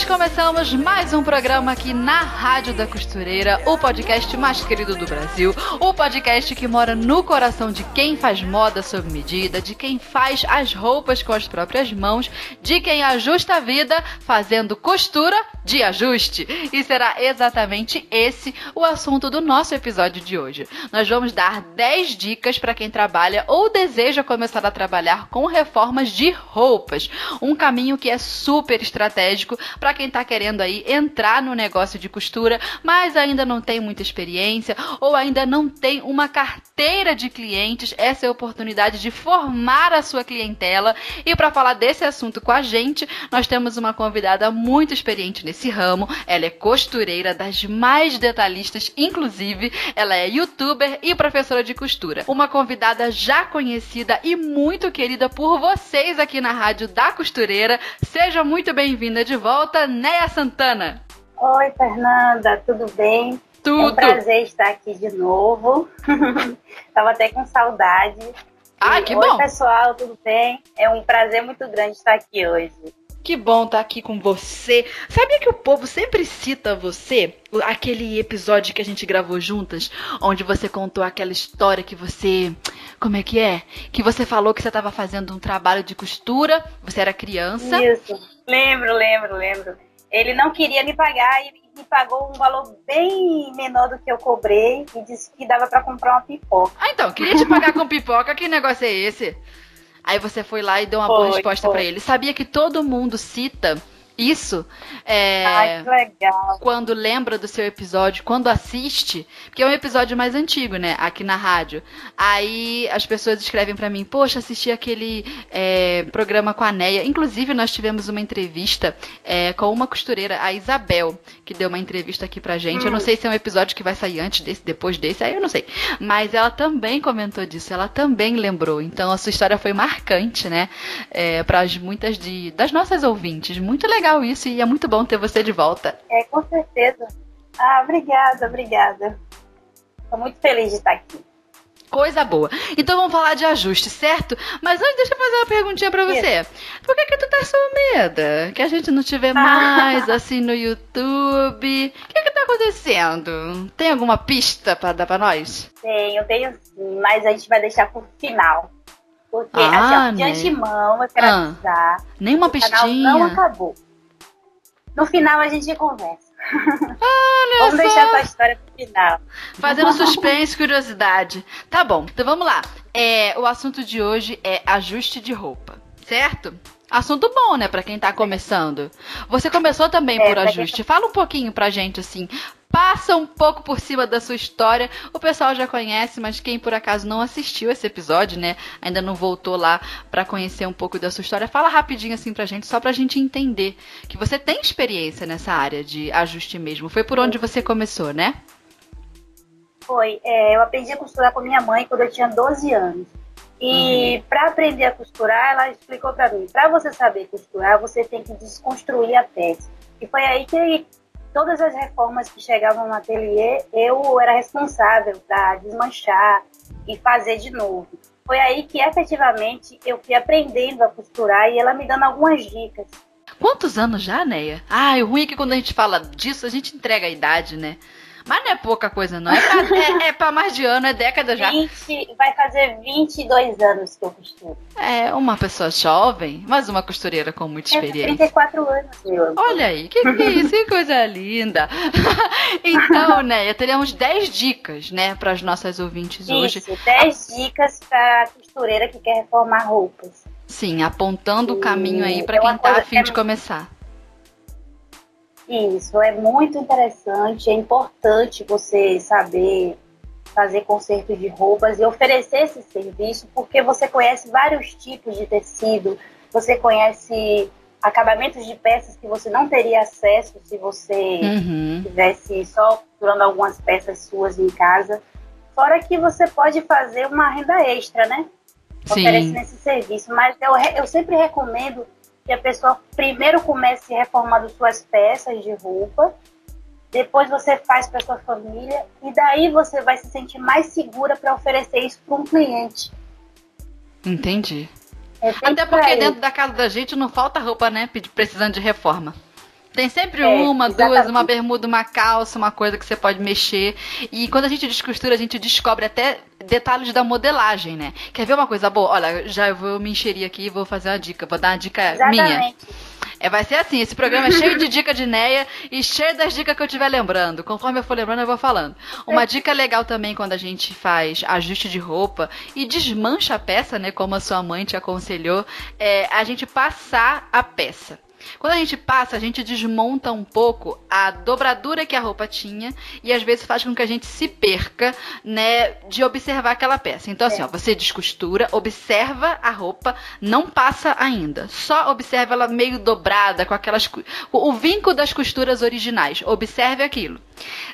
nós começamos mais um programa aqui na Rádio da Costureira, o podcast mais querido do Brasil, o podcast que mora no coração de quem faz moda sob medida, de quem faz as roupas com as próprias mãos, de quem ajusta a vida fazendo costura de ajuste. E será exatamente esse o assunto do nosso episódio de hoje. Nós vamos dar 10 dicas para quem trabalha ou deseja começar a trabalhar com reformas de roupas, um caminho que é super estratégico para quem está querendo aí entrar no negócio de costura, mas ainda não tem muita experiência ou ainda não tem uma carteira de clientes, essa é a oportunidade de formar a sua clientela. E para falar desse assunto com a gente, nós temos uma convidada muito experiente nesse ramo. Ela é costureira das mais detalhistas, inclusive ela é youtuber e professora de costura. Uma convidada já conhecida e muito querida por vocês aqui na Rádio da Costureira. Seja muito bem-vinda de volta volta, Néia Santana. Oi, Fernanda, tudo bem? Tudo. É um prazer estar aqui de novo. Tava até com saudade. Ah, que Oi, bom. Oi, pessoal, tudo bem? É um prazer muito grande estar aqui hoje. Que bom estar aqui com você. Sabia que o povo sempre cita você? Aquele episódio que a gente gravou juntas, onde você contou aquela história que você. Como é que é? Que você falou que você estava fazendo um trabalho de costura, você era criança. Isso, lembro, lembro, lembro. Ele não queria me pagar e me pagou um valor bem menor do que eu cobrei e disse que dava para comprar uma pipoca. Ah, então, queria te pagar com pipoca, que negócio é esse? Aí você foi lá e deu uma foi, boa resposta para ele. Sabia que todo mundo cita isso é, Ai, que legal. quando lembra do seu episódio, quando assiste, porque é um episódio mais antigo, né, aqui na rádio. Aí as pessoas escrevem para mim, poxa, assisti aquele é, programa com a Neia. Inclusive, nós tivemos uma entrevista é, com uma costureira, a Isabel, que deu uma entrevista aqui pra gente. Hum. Eu não hum. sei se é um episódio que vai sair antes desse, depois desse, aí eu não sei. Mas ela também comentou disso, ela também lembrou. Então a sua história foi marcante, né, é, para muitas de, das nossas ouvintes. Muito legal legal isso e é muito bom ter você de volta. É, com certeza. Ah, obrigada, obrigada. Estou muito feliz de estar aqui. Coisa boa. Então vamos falar de ajuste, certo? Mas antes, deixa eu fazer uma perguntinha pra você. Isso. Por que que tu tá sumida? Que a gente não te vê mais assim no YouTube. O que que tá acontecendo? Tem alguma pista pra dar pra nós? Tenho, tenho sim, mas a gente vai deixar pro final. Porque, ah, assim, ó, de né? antemão, eu quero ah, avisar. Nenhuma o pistinha. canal não acabou. No final a gente conversa. Olha vamos só. deixar essa história pro final. Fazendo suspense, curiosidade. Tá bom, então vamos lá. É, o assunto de hoje é ajuste de roupa, certo? Assunto bom, né, para quem tá começando. Você começou também é, por ajuste. Fala um pouquinho pra gente assim, passa um pouco por cima da sua história. O pessoal já conhece, mas quem por acaso não assistiu esse episódio, né, ainda não voltou lá para conhecer um pouco da sua história, fala rapidinho assim pra gente, só pra gente entender que você tem experiência nessa área de ajuste mesmo. Foi por onde você começou, né? Foi. É, eu aprendi a costurar com minha mãe quando eu tinha 12 anos. E uhum. para aprender a costurar, ela explicou para mim: para você saber costurar, você tem que desconstruir a peça. E foi aí que todas as reformas que chegavam no ateliê, eu era responsável para desmanchar e fazer de novo. Foi aí que efetivamente eu fui aprendendo a costurar e ela me dando algumas dicas. Quantos anos já, Neia? Ah, o ruim é que quando a gente fala disso, a gente entrega a idade, né? Mas não é pouca coisa, não. É pra, é, é pra mais de ano, é década já. 20, vai fazer 22 anos que eu costuro. É, uma pessoa jovem, mas uma costureira com muita experiência. É, 34 anos, meu. Olha aí, que, que é isso? Que coisa linda. então, né, teríamos 10 dicas, né, para as nossas ouvintes isso, hoje. 10 dicas para costureira que quer reformar roupas. Sim, apontando o caminho aí para quem tá afim de começar. Isso, é muito interessante, é importante você saber fazer conserto de roupas e oferecer esse serviço, porque você conhece vários tipos de tecido, você conhece acabamentos de peças que você não teria acesso se você uhum. tivesse só costurando algumas peças suas em casa. Fora que você pode fazer uma renda extra, né? Sim. Oferecendo esse serviço. Mas eu, eu sempre recomendo que a pessoa primeiro comece reformando suas peças de roupa, depois você faz para sua família e daí você vai se sentir mais segura para oferecer isso para um cliente. Entendi. É Até porque dentro da casa da gente não falta roupa, né? Precisando de reforma. Tem sempre é, uma, exatamente. duas, uma bermuda, uma calça, uma coisa que você pode mexer. E quando a gente descostura, a gente descobre até detalhes da modelagem, né? Quer ver uma coisa boa? Olha, já vou me encherir aqui e vou fazer uma dica. Vou dar uma dica exatamente. minha. É, vai ser assim, esse programa é cheio de dica de Neia e cheio das dicas que eu estiver lembrando. Conforme eu for lembrando, eu vou falando. Uma dica legal também quando a gente faz ajuste de roupa e desmancha a peça, né? Como a sua mãe te aconselhou, é a gente passar a peça. Quando a gente passa, a gente desmonta um pouco a dobradura que a roupa tinha e às vezes faz com que a gente se perca, né, de observar aquela peça. Então assim, é. ó, você descostura, observa a roupa, não passa ainda. Só observa ela meio dobrada com aquelas o vinco das costuras originais. Observe aquilo.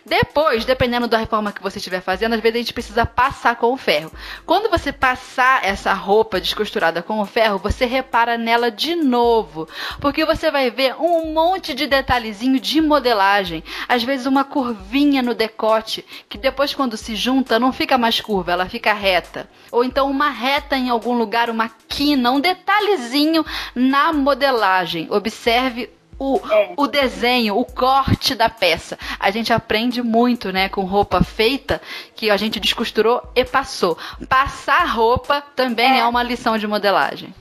Depois, dependendo da reforma que você estiver fazendo, às vezes a gente precisa passar com o ferro. Quando você passar essa roupa descosturada com o ferro, você repara nela de novo, porque você vai ver um monte de detalhezinho de modelagem, às vezes uma curvinha no decote, que depois quando se junta não fica mais curva, ela fica reta. Ou então uma reta em algum lugar, uma quina, um detalhezinho na modelagem. Observe o, é. o desenho, o corte da peça. A gente aprende muito, né, com roupa feita que a gente descosturou e passou. Passar roupa também é, é uma lição de modelagem.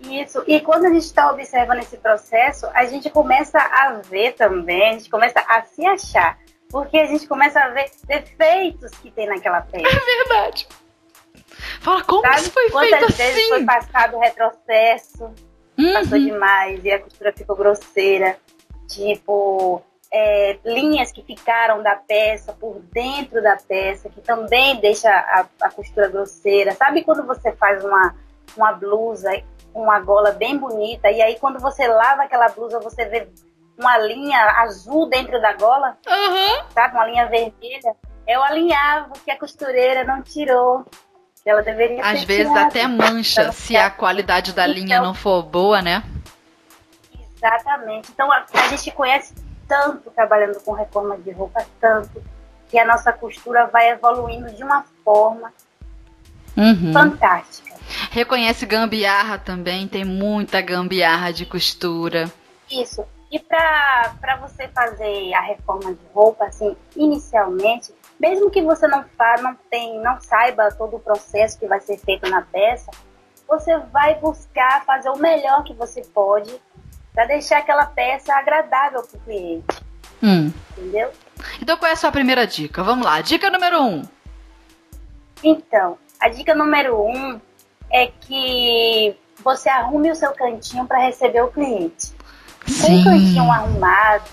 Isso. E quando a gente está observando esse processo, a gente começa a ver também, a gente começa a se achar. Porque a gente começa a ver defeitos que tem naquela peça. É verdade. Fala, como Sabe? isso foi Quantas feito vezes assim? foi passado o retrocesso, uhum. passou demais e a costura ficou grosseira. Tipo, é, linhas que ficaram da peça por dentro da peça, que também deixa a, a costura grosseira. Sabe quando você faz uma, uma blusa uma gola bem bonita. E aí, quando você lava aquela blusa, você vê uma linha azul dentro da gola, uhum. sabe? Uma linha vermelha. É o alinhavo que a costureira não tirou. Ela deveria Às vezes tirado. até mancha se a qualidade da então, linha não for boa, né? Exatamente. Então a, a gente conhece tanto trabalhando com reforma de roupa, tanto, que a nossa costura vai evoluindo de uma forma uhum. fantástica. Reconhece gambiarra também, tem muita gambiarra de costura. Isso. E para você fazer a reforma de roupa, assim, inicialmente, mesmo que você não fa, não tem, não saiba todo o processo que vai ser feito na peça, você vai buscar fazer o melhor que você pode para deixar aquela peça agradável para o cliente. Hum. Entendeu? Então qual é a sua primeira dica? Vamos lá, dica número um. Então, a dica número um é que você arrume o seu cantinho para receber o cliente. Sim. Um cantinho arrumado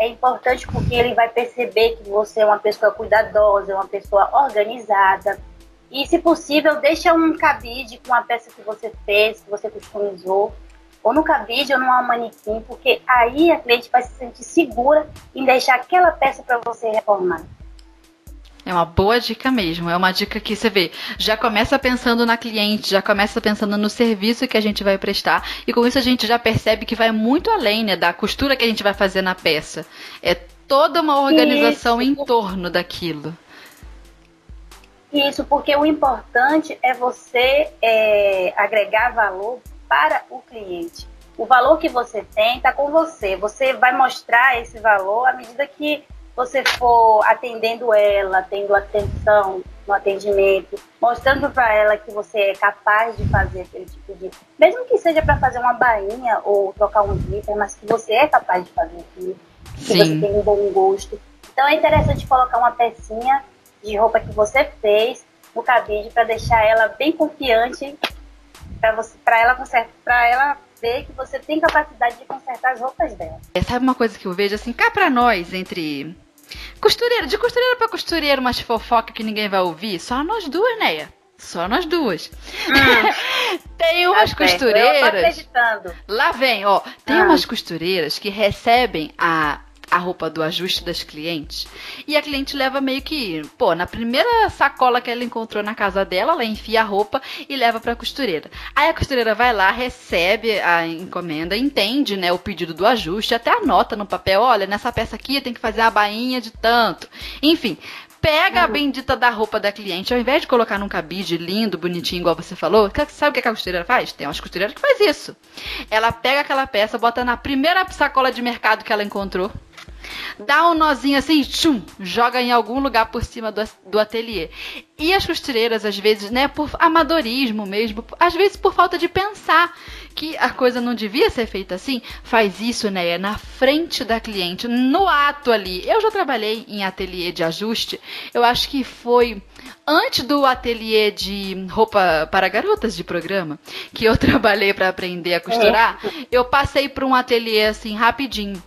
é importante porque ele vai perceber que você é uma pessoa cuidadosa, uma pessoa organizada. E, se possível, deixa um cabide com a peça que você fez, que você customizou, ou no cabide ou numa manequim, porque aí a cliente vai se sentir segura em deixar aquela peça para você reformar. É uma boa dica mesmo. É uma dica que você vê, já começa pensando na cliente, já começa pensando no serviço que a gente vai prestar. E com isso a gente já percebe que vai muito além né, da costura que a gente vai fazer na peça. É toda uma organização isso. em torno daquilo. Isso, porque o importante é você é, agregar valor para o cliente. O valor que você tem está com você. Você vai mostrar esse valor à medida que você for atendendo ela, tendo atenção no atendimento, mostrando para ela que você é capaz de fazer aquele tipo de. Mesmo que seja para fazer uma bainha ou trocar um glitter, mas que você é capaz de fazer aquilo, que Sim. você tem um bom gosto. Então é interessante colocar uma pecinha de roupa que você fez no cabide para deixar ela bem confiante para você para ela para ela ver que você tem capacidade de consertar as roupas dela. É, sabe uma coisa que eu vejo assim, cá para nós entre Costureira, de costureira pra costureira, umas fofoca que ninguém vai ouvir, só nós duas, Neia. Só nós duas. Hum. tem umas tá costureiras. Lá vem, ó. Tem ah. umas costureiras que recebem a a roupa do ajuste das clientes. E a cliente leva meio que, pô, na primeira sacola que ela encontrou na casa dela, ela enfia a roupa e leva para a costureira. Aí a costureira vai lá, recebe a encomenda, entende, né, o pedido do ajuste, até anota no papel, olha, nessa peça aqui tem que fazer a bainha de tanto. Enfim, pega a uhum. bendita da roupa da cliente, ao invés de colocar num cabide lindo, bonitinho, igual você falou, sabe o que a costureira faz? Tem umas costureiras que faz isso. Ela pega aquela peça, bota na primeira sacola de mercado que ela encontrou, dá um nozinho assim, tchum, joga em algum lugar por cima do, do ateliê. E as costureiras, às vezes, né, por amadorismo mesmo, às vezes por falta de pensar que a coisa não devia ser feita assim, faz isso, né, na frente da cliente, no ato ali. Eu já trabalhei em ateliê de ajuste, eu acho que foi antes do ateliê de roupa para garotas de programa, que eu trabalhei para aprender a costurar, é. eu passei por um ateliê assim rapidinho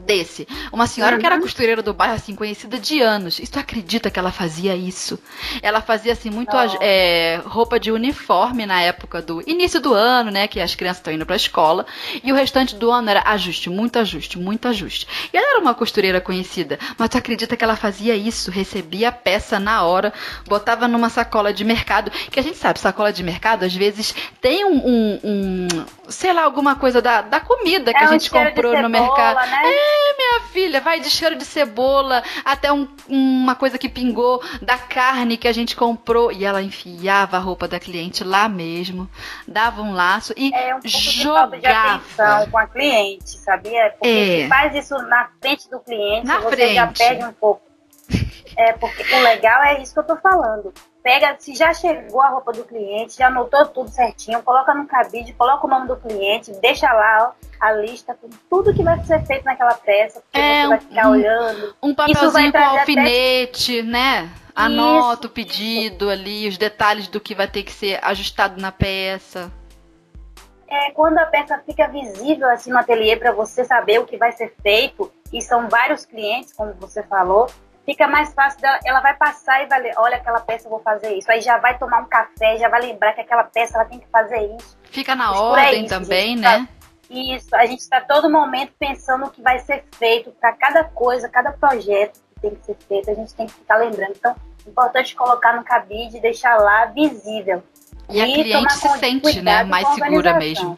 desse. Uma senhora que era uhum. costureira do bairro, assim, conhecida de anos. E tu acredita que ela fazia isso? Ela fazia, assim, muito é, roupa de uniforme na época do início do ano, né? Que as crianças estão indo pra escola. E o restante do ano era ajuste, muito ajuste, muito ajuste. E ela era uma costureira conhecida. Mas tu acredita que ela fazia isso? Recebia a peça na hora, botava numa sacola de mercado. Que a gente sabe, sacola de mercado, às vezes, tem um, um, um sei lá, alguma coisa da, da comida que é a gente comprou no mercado. Né? É, minha filha, vai de cheiro de cebola até um, uma coisa que pingou da carne que a gente comprou. E ela enfiava a roupa da cliente lá mesmo, dava um laço e é um jogava. De atenção com a cliente, sabia? Porque é. se faz isso na frente do cliente, na você frente. já perde um pouco. É, porque o legal é isso que eu tô falando pega, se já chegou a roupa do cliente, já anotou tudo certinho, coloca no cabide, coloca o nome do cliente, deixa lá ó, a lista com tudo que vai ser feito naquela peça, porque é, você vai ficar um, olhando. Um papelzinho com alfinete, até... né? Anota isso, o pedido isso. ali, os detalhes do que vai ter que ser ajustado na peça. É, quando a peça fica visível assim no ateliê para você saber o que vai ser feito, e são vários clientes, como você falou, fica mais fácil dela, ela vai passar e vai ler, olha aquela peça, eu vou fazer isso. Aí já vai tomar um café, já vai lembrar que aquela peça ela tem que fazer isso. Fica na isso ordem isso, também, né? Tá, isso, a gente está todo momento pensando o que vai ser feito para cada coisa, cada projeto que tem que ser feito, a gente tem que ficar lembrando. Então, é importante colocar no cabide e deixar lá visível. E, e a cliente se sente, né, mais segura mesmo.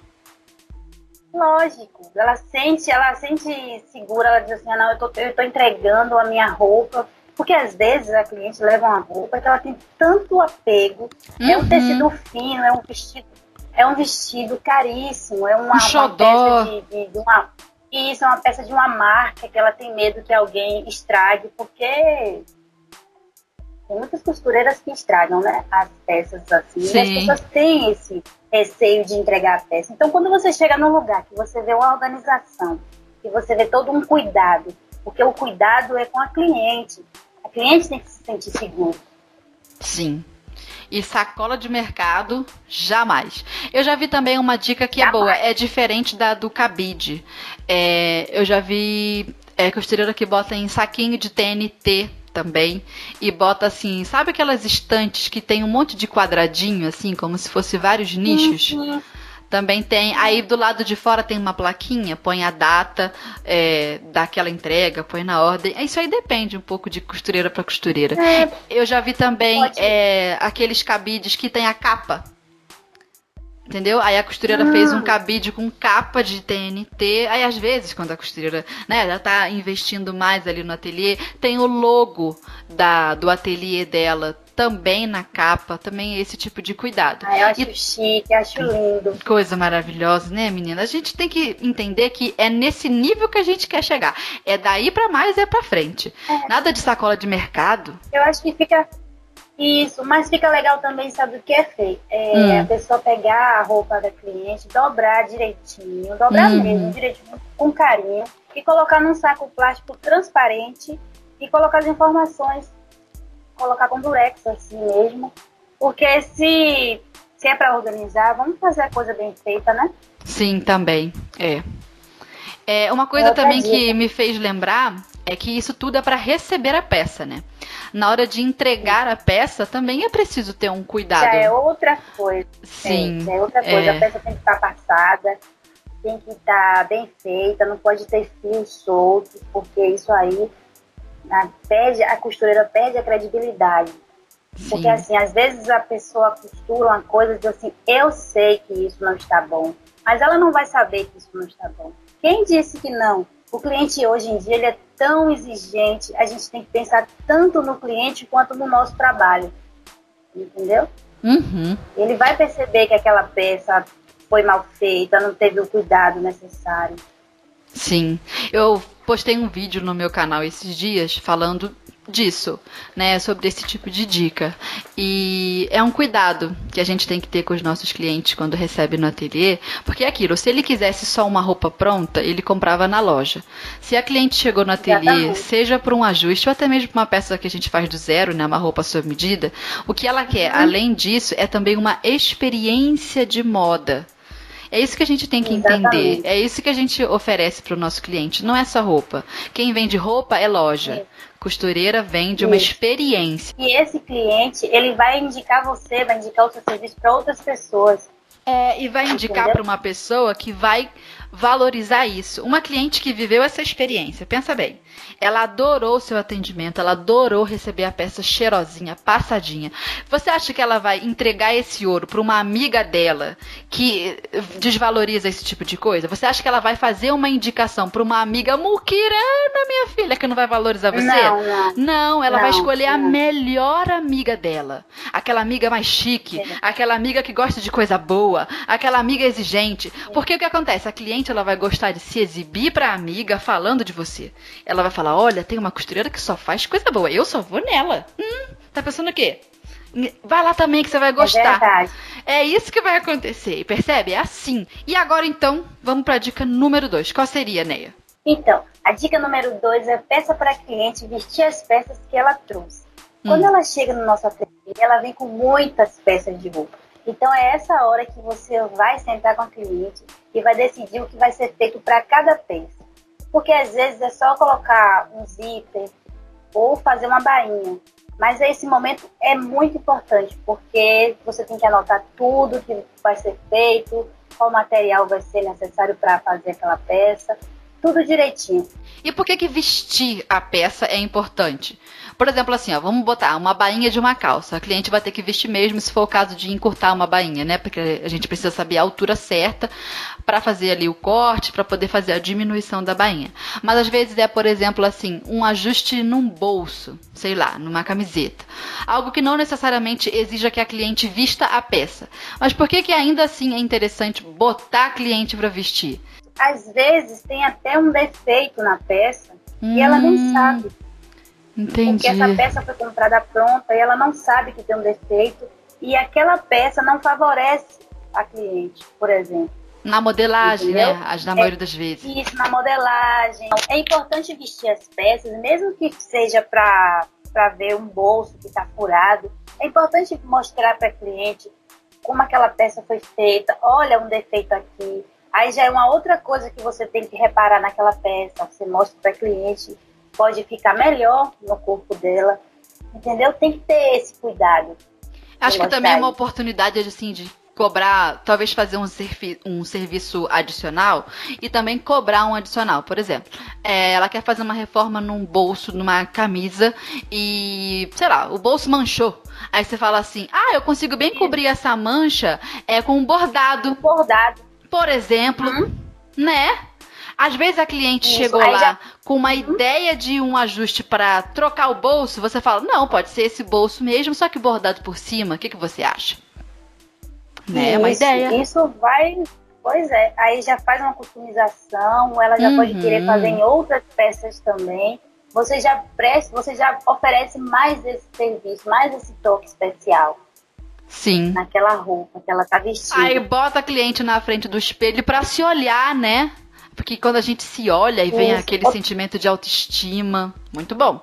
Lógico, ela sente, ela sente segura, ela diz assim, ah, não, eu tô, eu tô entregando a minha roupa, porque às vezes a cliente leva uma roupa que ela tem tanto apego, uhum. é um uhum. tecido fino, é um vestido, é um vestido caríssimo, é uma, um uma peça de, de, de uma isso é uma peça de uma marca que ela tem medo que alguém estrague, porque tem muitas costureiras que estragam, né? As peças assim. Sim. E as pessoas têm esse receio de entregar a peça. Então, quando você chega num lugar que você vê uma organização, que você vê todo um cuidado, porque o cuidado é com a cliente. A cliente tem que se sentir segura. Sim. E sacola de mercado, jamais. Eu já vi também uma dica que é jamais. é boa, é diferente da do cabide. É, eu já vi é, costureira que bota em saquinho de TNT também e bota assim, sabe aquelas estantes que tem um monte de quadradinho assim, como se fosse vários nichos? Uhum. Também tem. Aí do lado de fora tem uma plaquinha, põe a data é, daquela entrega, põe na ordem. Isso aí depende um pouco de costureira para costureira. É, Eu já vi também é, aqueles cabides que tem a capa Entendeu? Aí a costureira ah. fez um cabide com capa de TNT. Aí às vezes, quando a costureira, né, ela tá investindo mais ali no ateliê, tem o logo da, do ateliê dela também na capa, também esse tipo de cuidado. Ah, eu acho e... chique, acho lindo. Coisa maravilhosa, né, menina? A gente tem que entender que é nesse nível que a gente quer chegar. É daí para mais, é para frente. É. Nada de sacola de mercado. Eu acho que fica isso, mas fica legal também, sabe o que é feito? É hum. a pessoa pegar a roupa da cliente, dobrar direitinho, dobrar hum. mesmo, direitinho, com carinho, e colocar num saco plástico transparente e colocar as informações, colocar com durex assim mesmo. Porque se, se é para organizar, vamos fazer a coisa bem feita, né? Sim, também. É. É, uma coisa também que me fez lembrar é que isso tudo é para receber a peça, né? na hora de entregar a peça também é preciso ter um cuidado. Já é outra coisa. Sim. É, é outra coisa. É. A peça tem que estar passada, tem que estar bem feita, não pode ter fio solto, porque isso aí a, perde, a costureira perde a credibilidade. Sim. Porque assim, às vezes a pessoa costura uma coisa e diz assim, eu sei que isso não está bom, mas ela não vai saber que isso não está bom. Quem disse que não? O cliente hoje em dia ele é tão exigente, a gente tem que pensar tanto no cliente quanto no nosso trabalho. Entendeu? Uhum. Ele vai perceber que aquela peça foi mal feita, não teve o cuidado necessário. Sim. Eu postei um vídeo no meu canal esses dias falando disso, né, sobre esse tipo de dica. E é um cuidado que a gente tem que ter com os nossos clientes quando recebe no ateliê, porque é aquilo, se ele quisesse só uma roupa pronta, ele comprava na loja. Se a cliente chegou no ateliê, seja por um ajuste ou até mesmo por uma peça que a gente faz do zero, né, uma roupa sob medida, o que ela quer, uhum. além disso, é também uma experiência de moda. É isso que a gente tem que Exatamente. entender. É isso que a gente oferece para o nosso cliente. Não é só roupa. Quem vende roupa é loja. Sim. Costureira vende uma experiência. E esse cliente, ele vai indicar você, vai indicar o seu serviço para outras pessoas. É, e vai indicar para uma pessoa que vai valorizar isso. Uma cliente que viveu essa experiência, pensa bem. Ela adorou o seu atendimento, ela adorou receber a peça cheirosinha, passadinha. Você acha que ela vai entregar esse ouro para uma amiga dela que desvaloriza esse tipo de coisa? Você acha que ela vai fazer uma indicação para uma amiga muquirana, minha filha, que não vai valorizar você? Não, não. não ela não, vai escolher não. a melhor amiga dela. Aquela amiga mais chique, é. aquela amiga que gosta de coisa boa, aquela amiga exigente. Porque o que acontece? A cliente ela vai gostar de se exibir para a amiga falando de você. Ela vai falar fala: olha, tem uma costureira que só faz coisa boa. Eu só vou nela. Hum, tá pensando o quê? Vai lá também que você vai gostar. É, é isso que vai acontecer, percebe? É assim. E agora então, vamos para a dica número 2. Qual seria, Neia? Então, a dica número 2 é peça para a cliente vestir as peças que ela trouxe. Hum. Quando ela chega no nosso ateliê, ela vem com muitas peças de roupa. Então é essa hora que você vai sentar com a cliente e vai decidir o que vai ser feito para cada peça. Porque às vezes é só colocar um zíper ou fazer uma bainha. Mas esse momento é muito importante, porque você tem que anotar tudo que vai ser feito, qual material vai ser necessário para fazer aquela peça, tudo direitinho. E por que, que vestir a peça é importante? Por exemplo, assim, ó, vamos botar uma bainha de uma calça. A cliente vai ter que vestir mesmo se for o caso de encurtar uma bainha, né? Porque a gente precisa saber a altura certa para fazer ali o corte, para poder fazer a diminuição da bainha. Mas às vezes é, por exemplo, assim, um ajuste num bolso, sei lá, numa camiseta. Algo que não necessariamente exija que a cliente vista a peça. Mas por que que ainda assim é interessante botar a cliente para vestir? Às vezes tem até um defeito na peça hum. e ela nem hum. sabe. Entendi. Porque essa peça foi comprada pronta e ela não sabe que tem um defeito e aquela peça não favorece a cliente, por exemplo. Na modelagem, né? Entendeu? né? As, na maioria é, das vezes. Isso, na modelagem. É importante vestir as peças, mesmo que seja para ver um bolso que está furado. É importante mostrar para a cliente como aquela peça foi feita. Olha um defeito aqui. Aí já é uma outra coisa que você tem que reparar naquela peça. Você mostra para a cliente pode ficar melhor no corpo dela. Entendeu? Tem que ter esse cuidado. Acho que também é uma oportunidade assim de cobrar, talvez fazer um, servi um serviço adicional e também cobrar um adicional. Por exemplo, é, ela quer fazer uma reforma num bolso, numa camisa e, sei lá, o bolso manchou. Aí você fala assim: ah, eu consigo bem cobrir essa mancha é, com um bordado. Bordado. Por exemplo, hum? né? Às vezes a cliente Isso, chegou lá já... com uma uhum. ideia de um ajuste para trocar o bolso, você fala, não, pode ser esse bolso mesmo, só que bordado por cima. O que, que você acha? Né? É uma ideia. Isso vai. Pois é, aí já faz uma customização, ela já uhum. pode querer fazer em outras peças também. Você já presta, você já oferece mais esse serviço, mais esse toque especial. Sim. Naquela roupa que ela tá vestindo. Aí bota a cliente na frente do espelho para se olhar, né? Porque quando a gente se olha e vem Isso. aquele sentimento de autoestima, muito bom.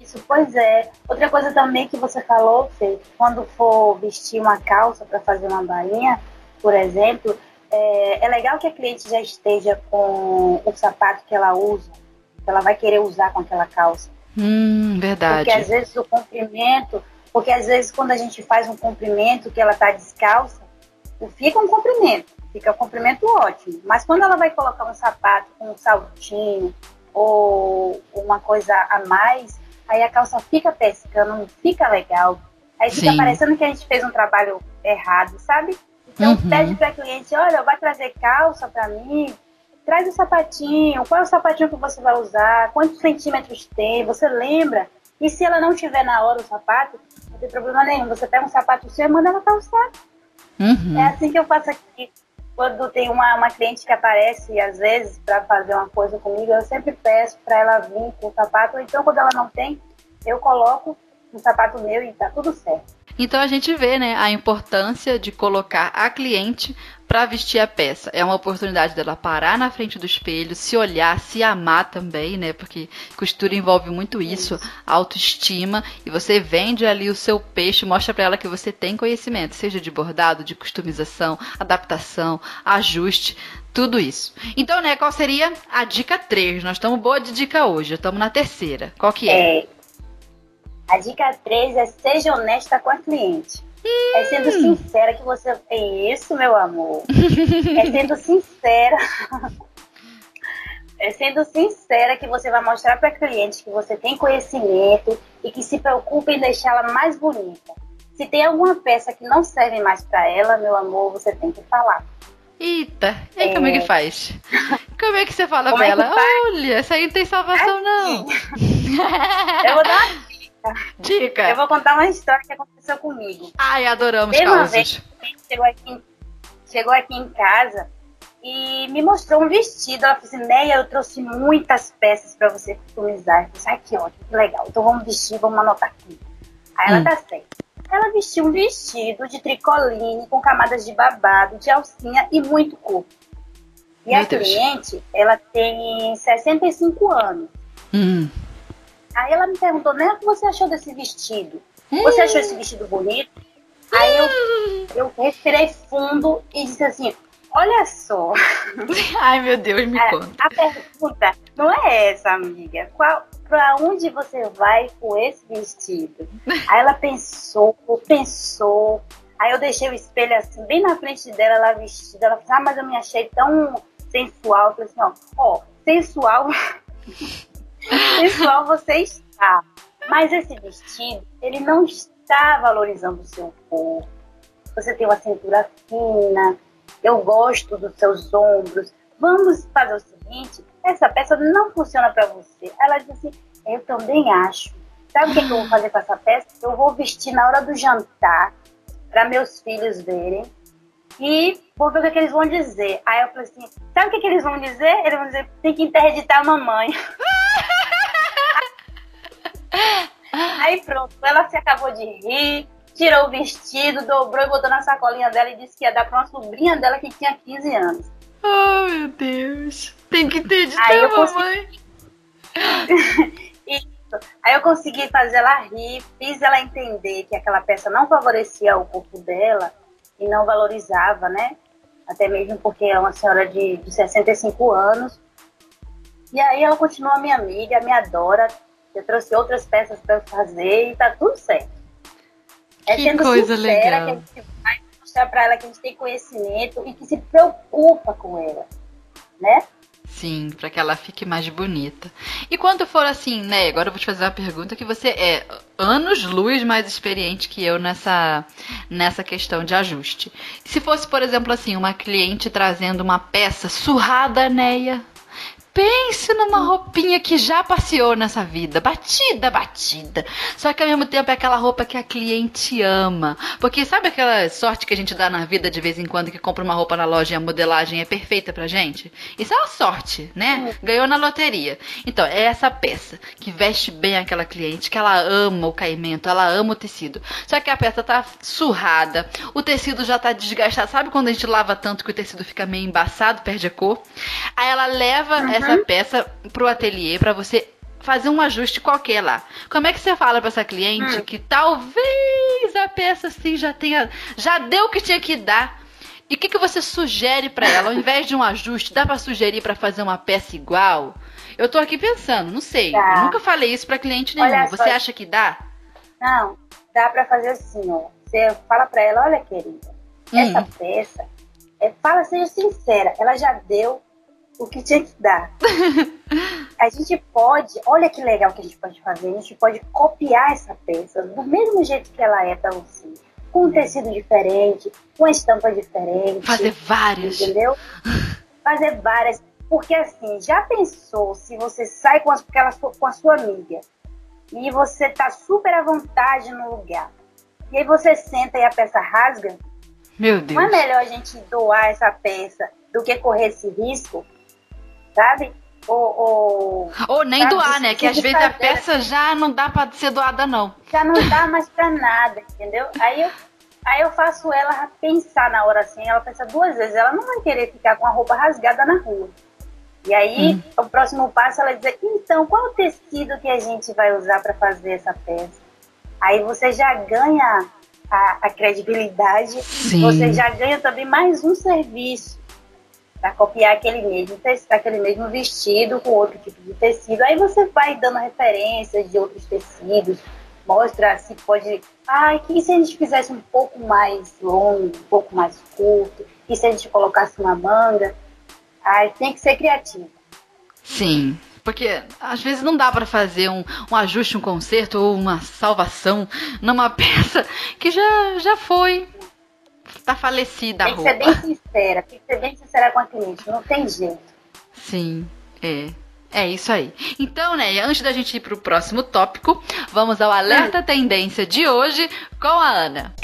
Isso, pois é. Outra coisa também que você falou, Fê, quando for vestir uma calça para fazer uma bainha, por exemplo, é, é, legal que a cliente já esteja com o sapato que ela usa, que ela vai querer usar com aquela calça. Hum, verdade. Porque às vezes o comprimento, porque às vezes quando a gente faz um comprimento que ela tá descalça, fica um comprimento, fica um comprimento ótimo. Mas quando ela vai colocar um sapato com um saltinho ou uma coisa a mais, aí a calça fica pescando, não fica legal. Aí fica Sim. parecendo que a gente fez um trabalho errado, sabe? Então uhum. pede para cliente, olha, vai trazer calça para mim, traz o sapatinho, qual é o sapatinho que você vai usar, quantos centímetros tem, você lembra? E se ela não tiver na hora o sapato, não tem problema nenhum. Você pega um sapato seu e manda ela calçar. Uhum. É assim que eu faço aqui. Quando tem uma, uma cliente que aparece, às vezes, para fazer uma coisa comigo, eu sempre peço para ela vir com o sapato. Então, quando ela não tem, eu coloco um sapato meu e tá tudo certo. Então a gente vê, né, a importância de colocar a cliente para vestir a peça. É uma oportunidade dela parar na frente do espelho, se olhar, se amar também, né? Porque costura envolve muito isso, isso. autoestima, e você vende ali o seu peixe, mostra para ela que você tem conhecimento, seja de bordado, de customização, adaptação, ajuste, tudo isso. Então, né, qual seria a dica 3? Nós estamos boa de dica hoje, estamos na terceira. Qual que é? é a dica 3 é seja honesta com a cliente. É sendo hum. sincera que você. É isso, meu amor. é sendo sincera. é sendo sincera que você vai mostrar para a cliente que você tem conhecimento e que se preocupa em deixá-la mais bonita. Se tem alguma peça que não serve mais para ela, meu amor, você tem que falar. Eita, e aí é... como é que faz? Como é que você fala como pra é ela? Olha, essa aí não tem salvação, assim. não. Eu vou dar uma Dica. Eu vou contar uma história que aconteceu comigo. Ai, adoramos Teve causas. uma vez chegou aqui, chegou aqui em casa e me mostrou um vestido. Ela falou assim, Neia, eu trouxe muitas peças para você customizar. Eu disse, ai, que ótimo, que legal. Então vamos vestir, vamos anotar aqui. Aí ela hum. tá. Ela vestiu um vestido de tricoline com camadas de babado, de alcinha e muito corpo. E Meu a Deus. cliente, ela tem 65 anos. Hum. Aí ela me perguntou, né, o que você achou desse vestido? Você achou esse vestido bonito? Aí eu, eu respirei fundo e disse assim, olha só. Ai, meu Deus, me a, conta. A pergunta não é essa, amiga. Qual, pra onde você vai com esse vestido? Aí ela pensou, pensou. Aí eu deixei o espelho assim, bem na frente dela, ela vestida. Ela falou, ah, mas eu me achei tão sensual. Eu falei assim, ó, ó sensual Pessoal, você está. Mas esse vestido, ele não está valorizando o seu corpo. Você tem uma cintura fina, eu gosto dos seus ombros. Vamos fazer o seguinte: essa peça não funciona para você. Ela disse assim: eu também acho. Sabe o que, que eu vou fazer com essa peça? Eu vou vestir na hora do jantar para meus filhos verem e vou ver o que, que, eles vão dizer. Aí eu falei assim: sabe o que, que eles vão dizer? Eles vão dizer: tem que interditar a mamãe. Aí pronto, ela se acabou de rir, tirou o vestido, dobrou e botou na sacolinha dela e disse que ia dar pra uma sobrinha dela que tinha 15 anos. Oh, meu Deus. Tem que ter de Aí eu mamãe. Isso. Aí eu consegui fazer ela rir, fiz ela entender que aquela peça não favorecia o corpo dela e não valorizava, né? Até mesmo porque é uma senhora de, de 65 anos. E aí ela continua minha amiga, me adora, eu trouxe outras peças para fazer e tá tudo certo. É que sendo coisa legal. que a gente vai mostrar para ela que a gente tem conhecimento e que se preocupa com ela, né? Sim, para que ela fique mais bonita. E quando for assim, né? Agora eu vou te fazer uma pergunta que você é anos luz mais experiente que eu nessa nessa questão de ajuste. Se fosse, por exemplo, assim, uma cliente trazendo uma peça surrada, Neia, Pense numa roupinha que já passeou nessa vida, batida, batida. Só que ao mesmo tempo é aquela roupa que a cliente ama. Porque sabe aquela sorte que a gente dá na vida de vez em quando que compra uma roupa na loja e a modelagem é perfeita pra gente? Isso é uma sorte, né? Ganhou na loteria. Então, é essa peça que veste bem aquela cliente, que ela ama o caimento, ela ama o tecido. Só que a peça tá surrada, o tecido já tá desgastado. Sabe quando a gente lava tanto que o tecido fica meio embaçado, perde a cor? Aí ela leva. Essa essa peça pro ateliê para você fazer um ajuste qualquer lá. Como é que você fala para essa cliente hum. que talvez a peça assim já tenha já deu o que tinha que dar? E o que, que você sugere para ela? Ao invés de um ajuste, dá para sugerir para fazer uma peça igual? Eu tô aqui pensando, não sei. Tá. Eu nunca falei isso para cliente nenhum. Olha, você acha que dá? Não, dá para fazer assim, ó. Você fala para ela, olha, querida, hum. essa peça, é, fala, seja sincera, ela já deu o que tinha que dar. a gente pode, olha que legal que a gente pode fazer, a gente pode copiar essa peça do mesmo jeito que ela é para você com um tecido diferente, com uma estampa diferente. Fazer várias. Entendeu? Fazer várias. Porque assim, já pensou se você sai com, as, com a sua amiga e você tá super à vontade no lugar. E aí você senta e a peça rasga? Meu Deus. Não é melhor a gente doar essa peça do que correr esse risco? Sabe? Ou, ou, ou nem doar, né? Que às vezes a peça já não dá para ser doada, não. Já não dá mais para nada, entendeu? Aí eu, aí eu faço ela pensar na hora assim, ela pensa duas vezes, ela não vai querer ficar com a roupa rasgada na rua. E aí, hum. o próximo passo, ela diz: então, qual o tecido que a gente vai usar para fazer essa peça? Aí você já ganha a, a credibilidade, Sim. você já ganha também mais um serviço para copiar aquele mesmo, aquele mesmo vestido com outro tipo de tecido. Aí você vai dando referências de outros tecidos, mostra se pode. Ah, que se a gente fizesse um pouco mais longo, um pouco mais curto, e se a gente colocasse uma manga. Ai, tem que ser criativo. Sim. Porque às vezes não dá para fazer um, um ajuste, um conserto ou uma salvação numa peça que já, já foi. Tá falecida a roupa. Tem que ser bem sincera, tem que ser bem sincera com a cliente, não tem jeito. Sim, é. É isso aí. Então, né, antes da gente ir pro próximo tópico, vamos ao alerta hum. tendência de hoje com a Ana.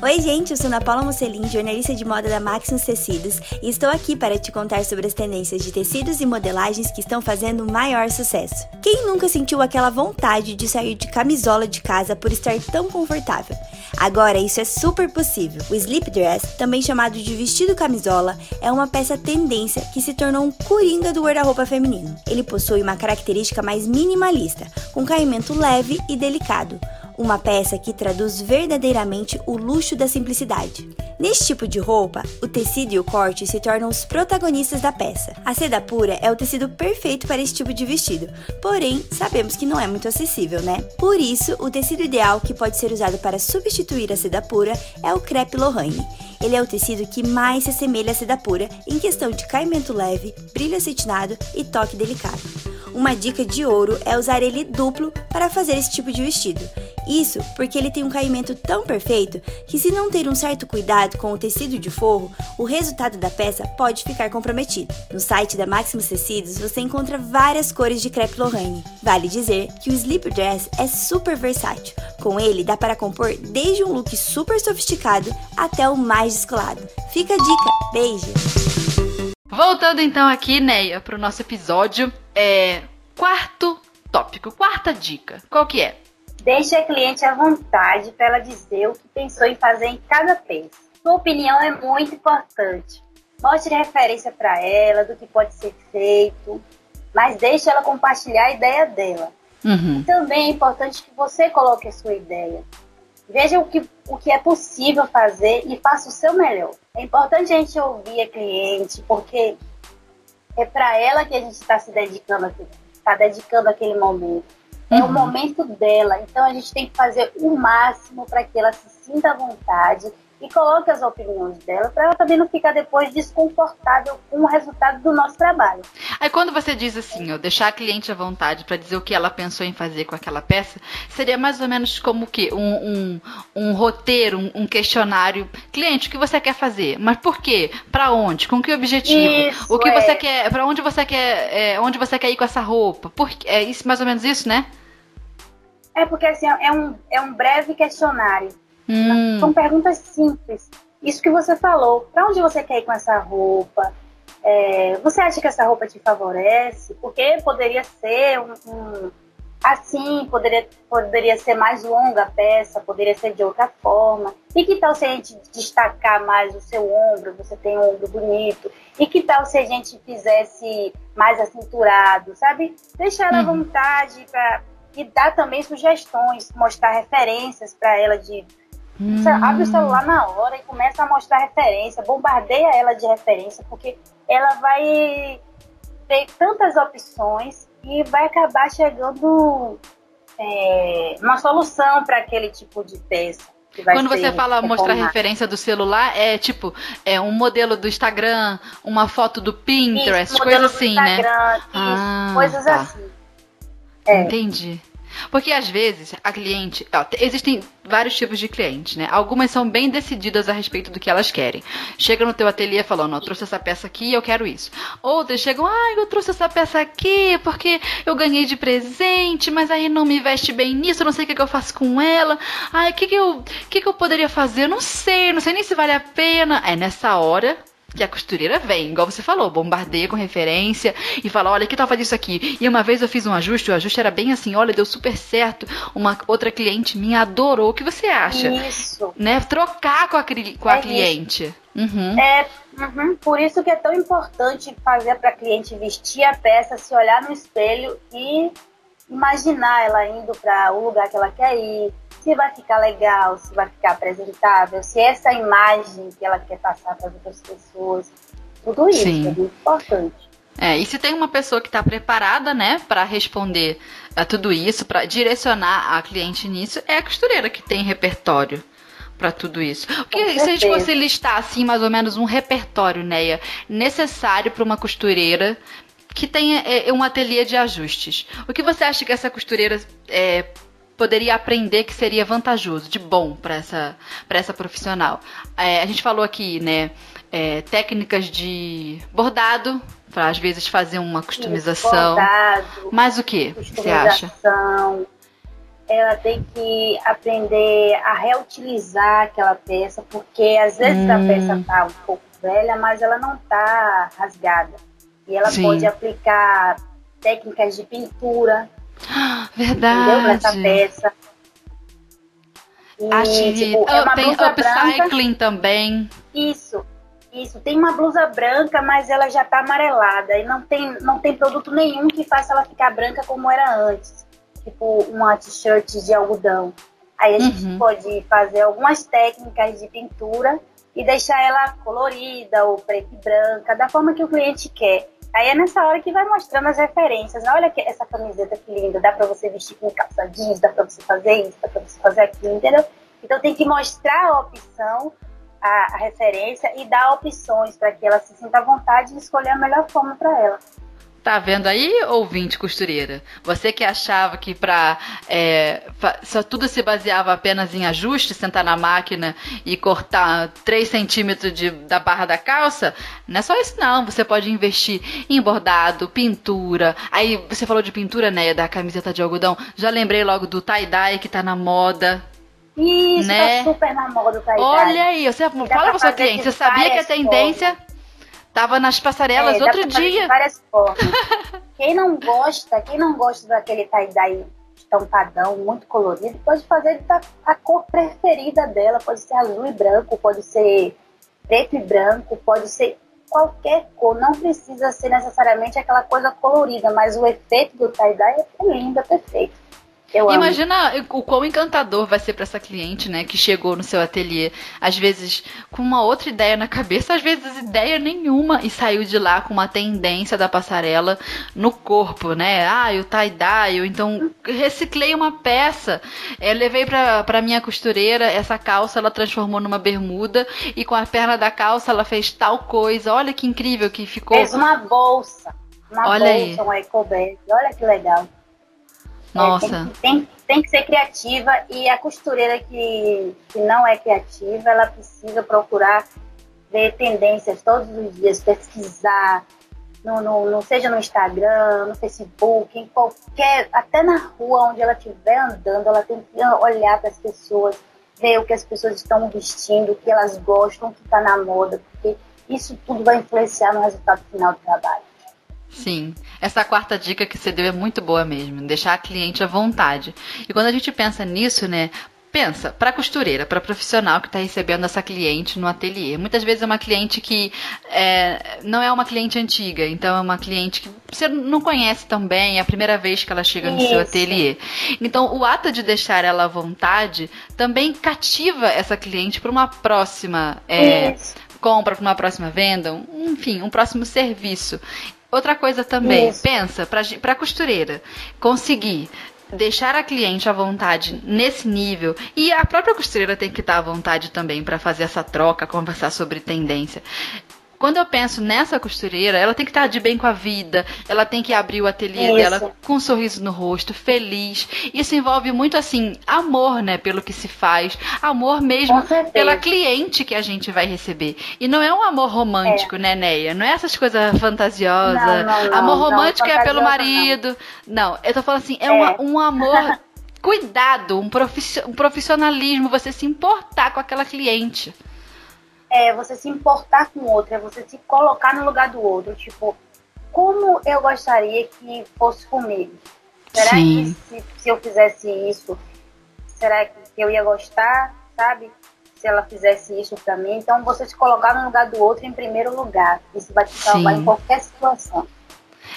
Oi, gente, eu sou Ana Paula Mocelin, jornalista de moda da Maximus Tecidos, e estou aqui para te contar sobre as tendências de tecidos e modelagens que estão fazendo maior sucesso. Quem nunca sentiu aquela vontade de sair de camisola de casa por estar tão confortável? Agora isso é super possível. O sleep dress, também chamado de vestido camisola, é uma peça tendência que se tornou um coringa do guarda-roupa feminino. Ele possui uma característica mais minimalista, com caimento leve e delicado uma peça que traduz verdadeiramente o luxo da simplicidade. Neste tipo de roupa, o tecido e o corte se tornam os protagonistas da peça. A seda pura é o tecido perfeito para esse tipo de vestido, porém, sabemos que não é muito acessível, né? Por isso, o tecido ideal que pode ser usado para substituir a seda pura é o crepe Lorraine. Ele é o tecido que mais se assemelha à seda pura em questão de caimento leve, brilho acetinado e toque delicado. Uma dica de ouro é usar ele duplo para fazer esse tipo de vestido. Isso porque ele tem um caimento tão perfeito que, se não ter um certo cuidado com o tecido de forro, o resultado da peça pode ficar comprometido. No site da Maximus Tecidos você encontra várias cores de crepe Lorraine. Vale dizer que o Sleep Dress é super versátil. Com ele dá para compor desde um look super sofisticado até o mais descolado. Fica a dica, beijo! Voltando então aqui, Neia, para o nosso episódio, é quarto tópico, quarta dica. Qual que é? Deixe a cliente à vontade para ela dizer o que pensou em fazer em cada peça. Sua opinião é muito importante. Mostre referência para ela do que pode ser feito, mas deixe ela compartilhar a ideia dela. Uhum. Também é importante que você coloque a sua ideia. Veja o que, o que é possível fazer e faça o seu melhor. É importante a gente ouvir a cliente, porque é para ela que a gente está se dedicando, está dedicando aquele momento. É uhum. o momento dela. Então a gente tem que fazer o máximo para que ela se sinta à vontade e coloque as opiniões dela para ela também não ficar depois desconfortável com o resultado do nosso trabalho. Aí quando você diz assim, ó, deixar a cliente à vontade para dizer o que ela pensou em fazer com aquela peça, seria mais ou menos como o quê? Um, um, um roteiro, um, um, questionário. Cliente, o que você quer fazer? Mas por quê? Para onde? Com que objetivo? Isso, o que é. você quer? Para onde você quer? É, onde você quer ir com essa roupa? Por, é isso mais ou menos isso, né? É porque assim, é um, é um breve questionário. Hum. São perguntas simples. Isso que você falou. Para onde você quer ir com essa roupa? É, você acha que essa roupa te favorece? Porque poderia ser um, um, assim, poderia, poderia ser mais longa a peça, poderia ser de outra forma. E que tal se a gente destacar mais o seu ombro? Você tem um ombro bonito. E que tal se a gente fizesse mais acinturado, sabe? Deixar ela à uhum. vontade para e dar também sugestões, mostrar referências para ela de Você abre o celular na hora e começa a mostrar referência, bombardeia ela de referência, porque ela vai ter tantas opções e vai acabar chegando é, uma solução para aquele tipo de peça. Quando você fala mostrar referência do celular, é tipo, é um modelo do Instagram, uma foto do Pinterest, isso, coisa assim, né? Isso, ah, coisas tá. assim. É. Entendi. Porque às vezes a cliente. Ó, existem vários tipos de clientes, né? Algumas são bem decididas a respeito do que elas querem. Chega no teu ateliê falando, eu trouxe essa peça aqui eu quero isso. Outras chegam, ah, eu trouxe essa peça aqui porque eu ganhei de presente, mas aí não me veste bem nisso, eu não sei o que, que eu faço com ela. Ai, o que, que, eu, que, que eu poderia fazer? Eu não sei, não sei nem se vale a pena. É nessa hora que a costureira vem, igual você falou, bombardeia com referência e fala, olha, que tal fazer isso aqui? E uma vez eu fiz um ajuste, o ajuste era bem assim, olha, deu super certo. Uma outra cliente minha adorou. O que você acha? Isso. Né? Trocar com a, com a é cliente. Uhum. É, uhum. por isso que é tão importante fazer para a cliente vestir a peça, se olhar no espelho e imaginar ela indo para o lugar que ela quer ir, se vai ficar legal, se vai ficar apresentável, se essa imagem que ela quer passar para as outras pessoas, tudo isso Sim. é muito importante. É, e se tem uma pessoa que está preparada, né, para responder a tudo isso, para direcionar a cliente nisso, é a costureira que tem repertório para tudo isso. Porque se a gente fosse listar assim mais ou menos um repertório, Neia, necessário para uma costureira que tenha é, um ateliê de ajustes, o que você acha que essa costureira é, poderia aprender que seria vantajoso, de bom para essa, essa profissional. É, a gente falou aqui, né, é, técnicas de bordado, para às vezes fazer uma customização. Bordado, Mas o que você acha? Ela tem que aprender a reutilizar aquela peça, porque às vezes hum. a peça tá um pouco velha, mas ela não tá rasgada. E ela Sim. pode aplicar técnicas de pintura, Verdade. Entendeu? Nessa peça. E, Acho tipo, é uma tem upcycling branca. também. Isso. Isso, tem uma blusa branca, mas ela já tá amarelada e não tem, não tem produto nenhum que faça ela ficar branca como era antes. Tipo uma t-shirt de algodão. Aí a gente uhum. pode fazer algumas técnicas de pintura e deixar ela colorida ou preta e branca, da forma que o cliente quer. Aí é nessa hora que vai mostrando as referências. Olha que essa camiseta que linda, dá para você vestir com calça jeans, dá para você fazer isso, dá para você fazer aquilo, entendeu? Então tem que mostrar a opção, a, a referência e dar opções para que ela se sinta à vontade de escolher a melhor forma para ela. Tá vendo aí, ouvinte costureira? Você que achava que pra, é, só tudo se baseava apenas em ajuste, sentar na máquina e cortar 3 centímetros de, da barra da calça, não é só isso não. Você pode investir em bordado, pintura. Aí você falou de pintura, né, da camiseta de algodão. Já lembrei logo do tie-dye que tá na moda. Isso, tá né? tá super na moda o tie-dye. Olha aí, você fala pra sua cliente, você sabia que a tendência... Tava nas passarelas é, outro dia. várias formas. quem não gosta, quem não gosta daquele tie-dye estampadão muito colorido, pode fazer a cor preferida dela. Pode ser azul e branco, pode ser preto e branco, pode ser qualquer cor. Não precisa ser necessariamente aquela coisa colorida, mas o efeito do tie-dye é lindo, é perfeito. Eu Imagina amo. o quão encantador vai ser para essa cliente, né, que chegou no seu ateliê, às vezes com uma outra ideia na cabeça, às vezes ideia nenhuma e saiu de lá com uma tendência da passarela no corpo, né? Ah, o tie-dye, eu então reciclei uma peça, eu levei pra, pra minha costureira essa calça, ela transformou numa bermuda e com a perna da calça ela fez tal coisa. Olha que incrível que ficou. Fez uma bolsa, uma Olha bolsa, aí. um ecobag. Olha que legal. Nossa. É, tem, tem, tem, que ser criativa e a costureira que, que não é criativa, ela precisa procurar ver tendências todos os dias, pesquisar, no, no, no, seja no Instagram, no Facebook, em qualquer, até na rua onde ela estiver andando, ela tem que olhar para as pessoas, ver o que as pessoas estão vestindo, o que elas gostam, o que está na moda, porque isso tudo vai influenciar no resultado final do trabalho. Sim, essa quarta dica que você deu é muito boa mesmo, deixar a cliente à vontade. E quando a gente pensa nisso, né, pensa, para costureira, para profissional que está recebendo essa cliente no ateliê. Muitas vezes é uma cliente que é, não é uma cliente antiga, então é uma cliente que você não conhece tão bem, é a primeira vez que ela chega no Isso. seu ateliê. Então, o ato de deixar ela à vontade também cativa essa cliente para uma próxima é, compra, para uma próxima venda, enfim, um próximo serviço. Outra coisa também, Isso. pensa, para costureira conseguir deixar a cliente à vontade nesse nível e a própria costureira tem que estar à vontade também para fazer essa troca, conversar sobre tendência. Quando eu penso nessa costureira, ela tem que estar de bem com a vida, ela tem que abrir o ateliê Isso. dela com um sorriso no rosto, feliz. Isso envolve muito assim, amor, né, pelo que se faz, amor mesmo pela cliente que a gente vai receber. E não é um amor romântico, é. né, Neia? Não é essas coisas fantasiosas. Não, não, não, amor romântico é pelo marido. Não. eu tô falando assim, é, é. Um, um amor cuidado, um, um profissionalismo, você se importar com aquela cliente é você se importar com o outro, é você se colocar no lugar do outro. Tipo, como eu gostaria que fosse comigo? Será Sim. que se, se, eu fizesse isso, será que eu ia gostar, sabe? Se ela fizesse isso para mim. Então, você se colocar no lugar do outro em primeiro lugar. Isso vai te salvar Sim. em qualquer situação.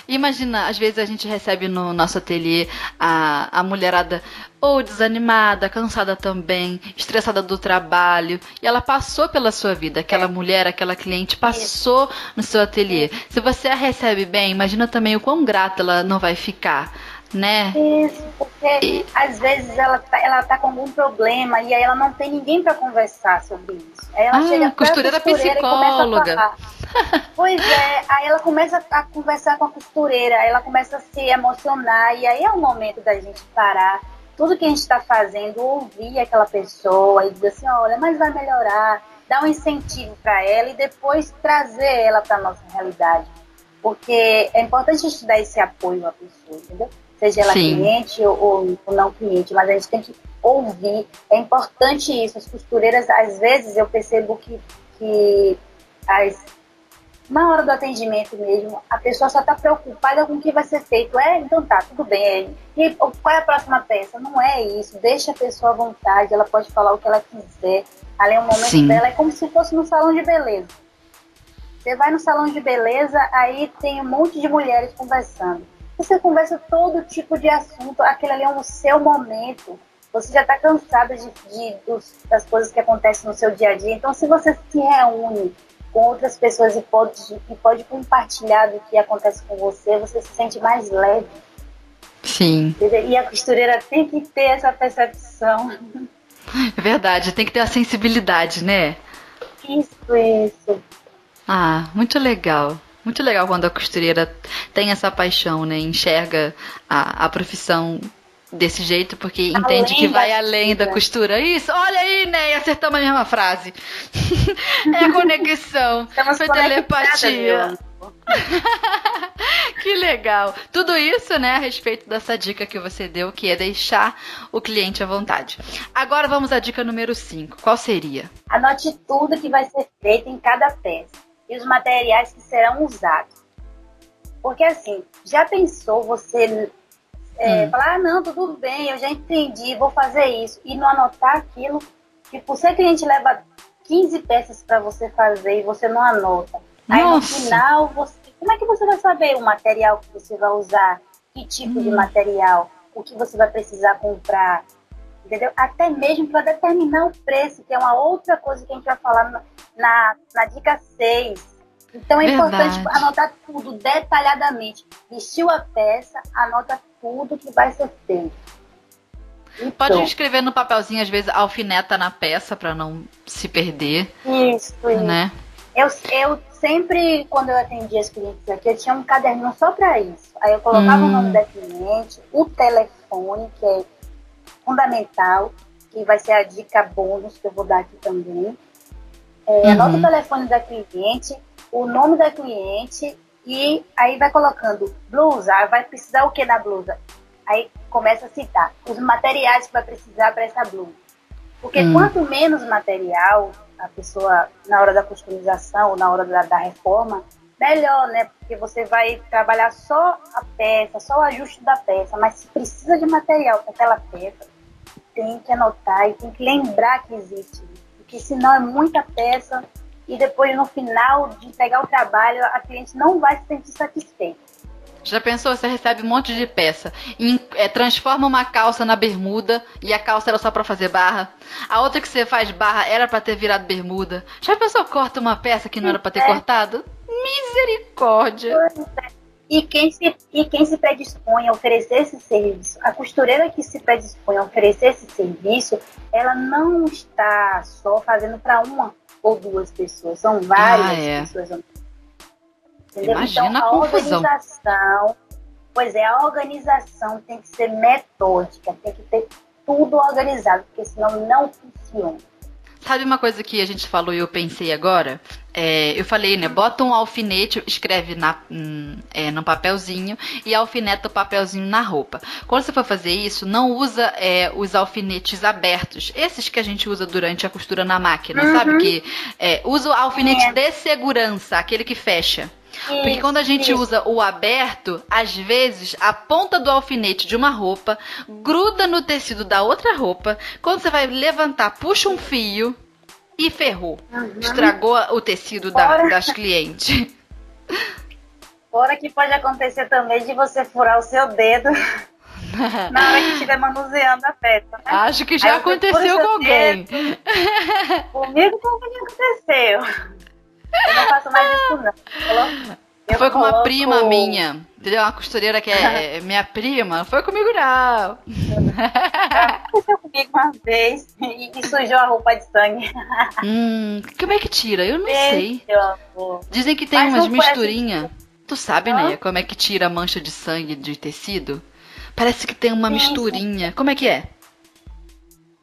Imagina, às vezes a gente recebe no nosso ateliê a, a mulherada ou desanimada, cansada também, estressada do trabalho, e ela passou pela sua vida, aquela é. mulher, aquela cliente passou Isso. no seu ateliê. Se você a recebe bem, imagina também o quão grata ela não vai ficar. Né? Isso, porque e... às vezes ela tá, ela tá com algum problema e aí ela não tem ninguém para conversar sobre isso. Aí ela ah, chega costureira, costureira psicóloga. Pois é, aí ela começa a conversar com a costureira, aí ela começa a se emocionar, e aí é o momento da gente parar tudo que a gente está fazendo, ouvir aquela pessoa e dizer assim, olha, mas vai melhorar, dar um incentivo para ela e depois trazer ela para nossa realidade. Porque é importante a gente dar esse apoio à pessoa, entendeu? Seja ela Sim. cliente ou, ou não cliente, mas a gente tem que ouvir. É importante isso. As costureiras, às vezes, eu percebo que, que as na hora do atendimento mesmo, a pessoa só está preocupada com o que vai ser feito. É, então tá, tudo bem. E qual é a próxima peça? Não é isso. Deixa a pessoa à vontade, ela pode falar o que ela quiser. Ali é o momento Sim. dela, é como se fosse no salão de beleza. Você vai no salão de beleza, aí tem um monte de mulheres conversando. Você conversa todo tipo de assunto, aquele ali é o seu momento. Você já está cansada de, de dos, das coisas que acontecem no seu dia a dia. Então, se você se reúne com outras pessoas e pode, e pode compartilhar do que acontece com você, você se sente mais leve. Sim. E a costureira tem que ter essa percepção. É verdade, tem que ter a sensibilidade, né? Isso, isso. Ah, muito legal. Muito legal quando a costureira tem essa paixão, né? Enxerga a, a profissão desse jeito, porque entende que vai além da costura. Isso, olha aí, né? Acertamos a mesma frase. é a conexão. Foi telepatia. que legal. Tudo isso, né, a respeito dessa dica que você deu, que é deixar o cliente à vontade. Agora vamos à dica número 5. Qual seria? Anote tudo que vai ser feito em cada peça e os materiais que serão usados. Porque assim, já pensou você é, hum. falar, ah, não, tudo bem, eu já entendi, vou fazer isso. E não anotar aquilo. Tipo, se a cliente leva 15 peças para você fazer e você não anota. Aí no final, você, como é que você vai saber o material que você vai usar? Que tipo hum. de material? O que você vai precisar comprar? Entendeu? Até mesmo para determinar o preço, que é uma outra coisa que a gente vai falar na, na, dica 6 então é Verdade. importante anotar tudo detalhadamente. Vestiu a peça, anota tudo que vai ser feito. Então, Pode escrever no papelzinho, às vezes, alfineta na peça para não se perder. Isso, né? Eu, eu sempre, quando eu atendia as clientes aqui, eu tinha um caderninho só para isso. Aí eu colocava hum. o nome hum. da cliente, o telefone, que é fundamental, que vai ser a dica bônus que eu vou dar aqui também. É, uhum. Anota o telefone da cliente, o nome da cliente e aí vai colocando blusa, vai precisar o que na blusa? Aí começa a citar os materiais que vai precisar para essa blusa. Porque hum. quanto menos material a pessoa, na hora da customização, na hora da, da reforma, melhor, né? Porque você vai trabalhar só a peça, só o ajuste da peça, mas se precisa de material para aquela peça, tem que anotar e tem que lembrar que existe. Porque senão é muita peça e depois no final de entregar o trabalho a cliente não vai se sentir satisfeita. Já pensou? Você recebe um monte de peça, e, é, transforma uma calça na bermuda e a calça era só para fazer barra. A outra que você faz barra era para ter virado bermuda. Já pensou? Corta uma peça que não era para ter é. cortado? Misericórdia! E quem, se, e quem se predispõe a oferecer esse serviço, a costureira que se predispõe a oferecer esse serviço, ela não está só fazendo para uma ou duas pessoas, são várias ah, é. pessoas. Entendeu? Imagina então, a, a organização, pois é, a organização tem que ser metódica, tem que ter tudo organizado, porque senão não funciona. Sabe uma coisa que a gente falou e eu pensei agora? É, eu falei, né? Bota um alfinete, escreve na, hum, é, no papelzinho e alfineta o papelzinho na roupa. Quando você for fazer isso, não usa é, os alfinetes abertos. Esses que a gente usa durante a costura na máquina, uhum. sabe? Que é, usa o alfinete é. de segurança, aquele que fecha. Porque quando a gente usa o aberto, às vezes a ponta do alfinete de uma roupa gruda no tecido da outra roupa. Quando você vai levantar, puxa um fio e ferrou. Uhum. Estragou o tecido da, das clientes. Fora que pode acontecer também de você furar o seu dedo na hora que estiver manuseando a peça. Né? Acho que já aconteceu com alguém. Dedo. Comigo também aconteceu. Eu não faço mais isso, não. Eu foi com coloco... uma prima minha, entendeu? Uma costureira que é minha prima. Foi comigo, não. Aconteceu comigo uma vez e, sujou a roupa de sangue. Hum, como é que tira? Eu não sei. Dizem que tem Mas umas misturinhas. Assim. Tu sabe, né? Como é que tira a mancha de sangue de tecido? Parece que tem uma sim, misturinha. Como é que é?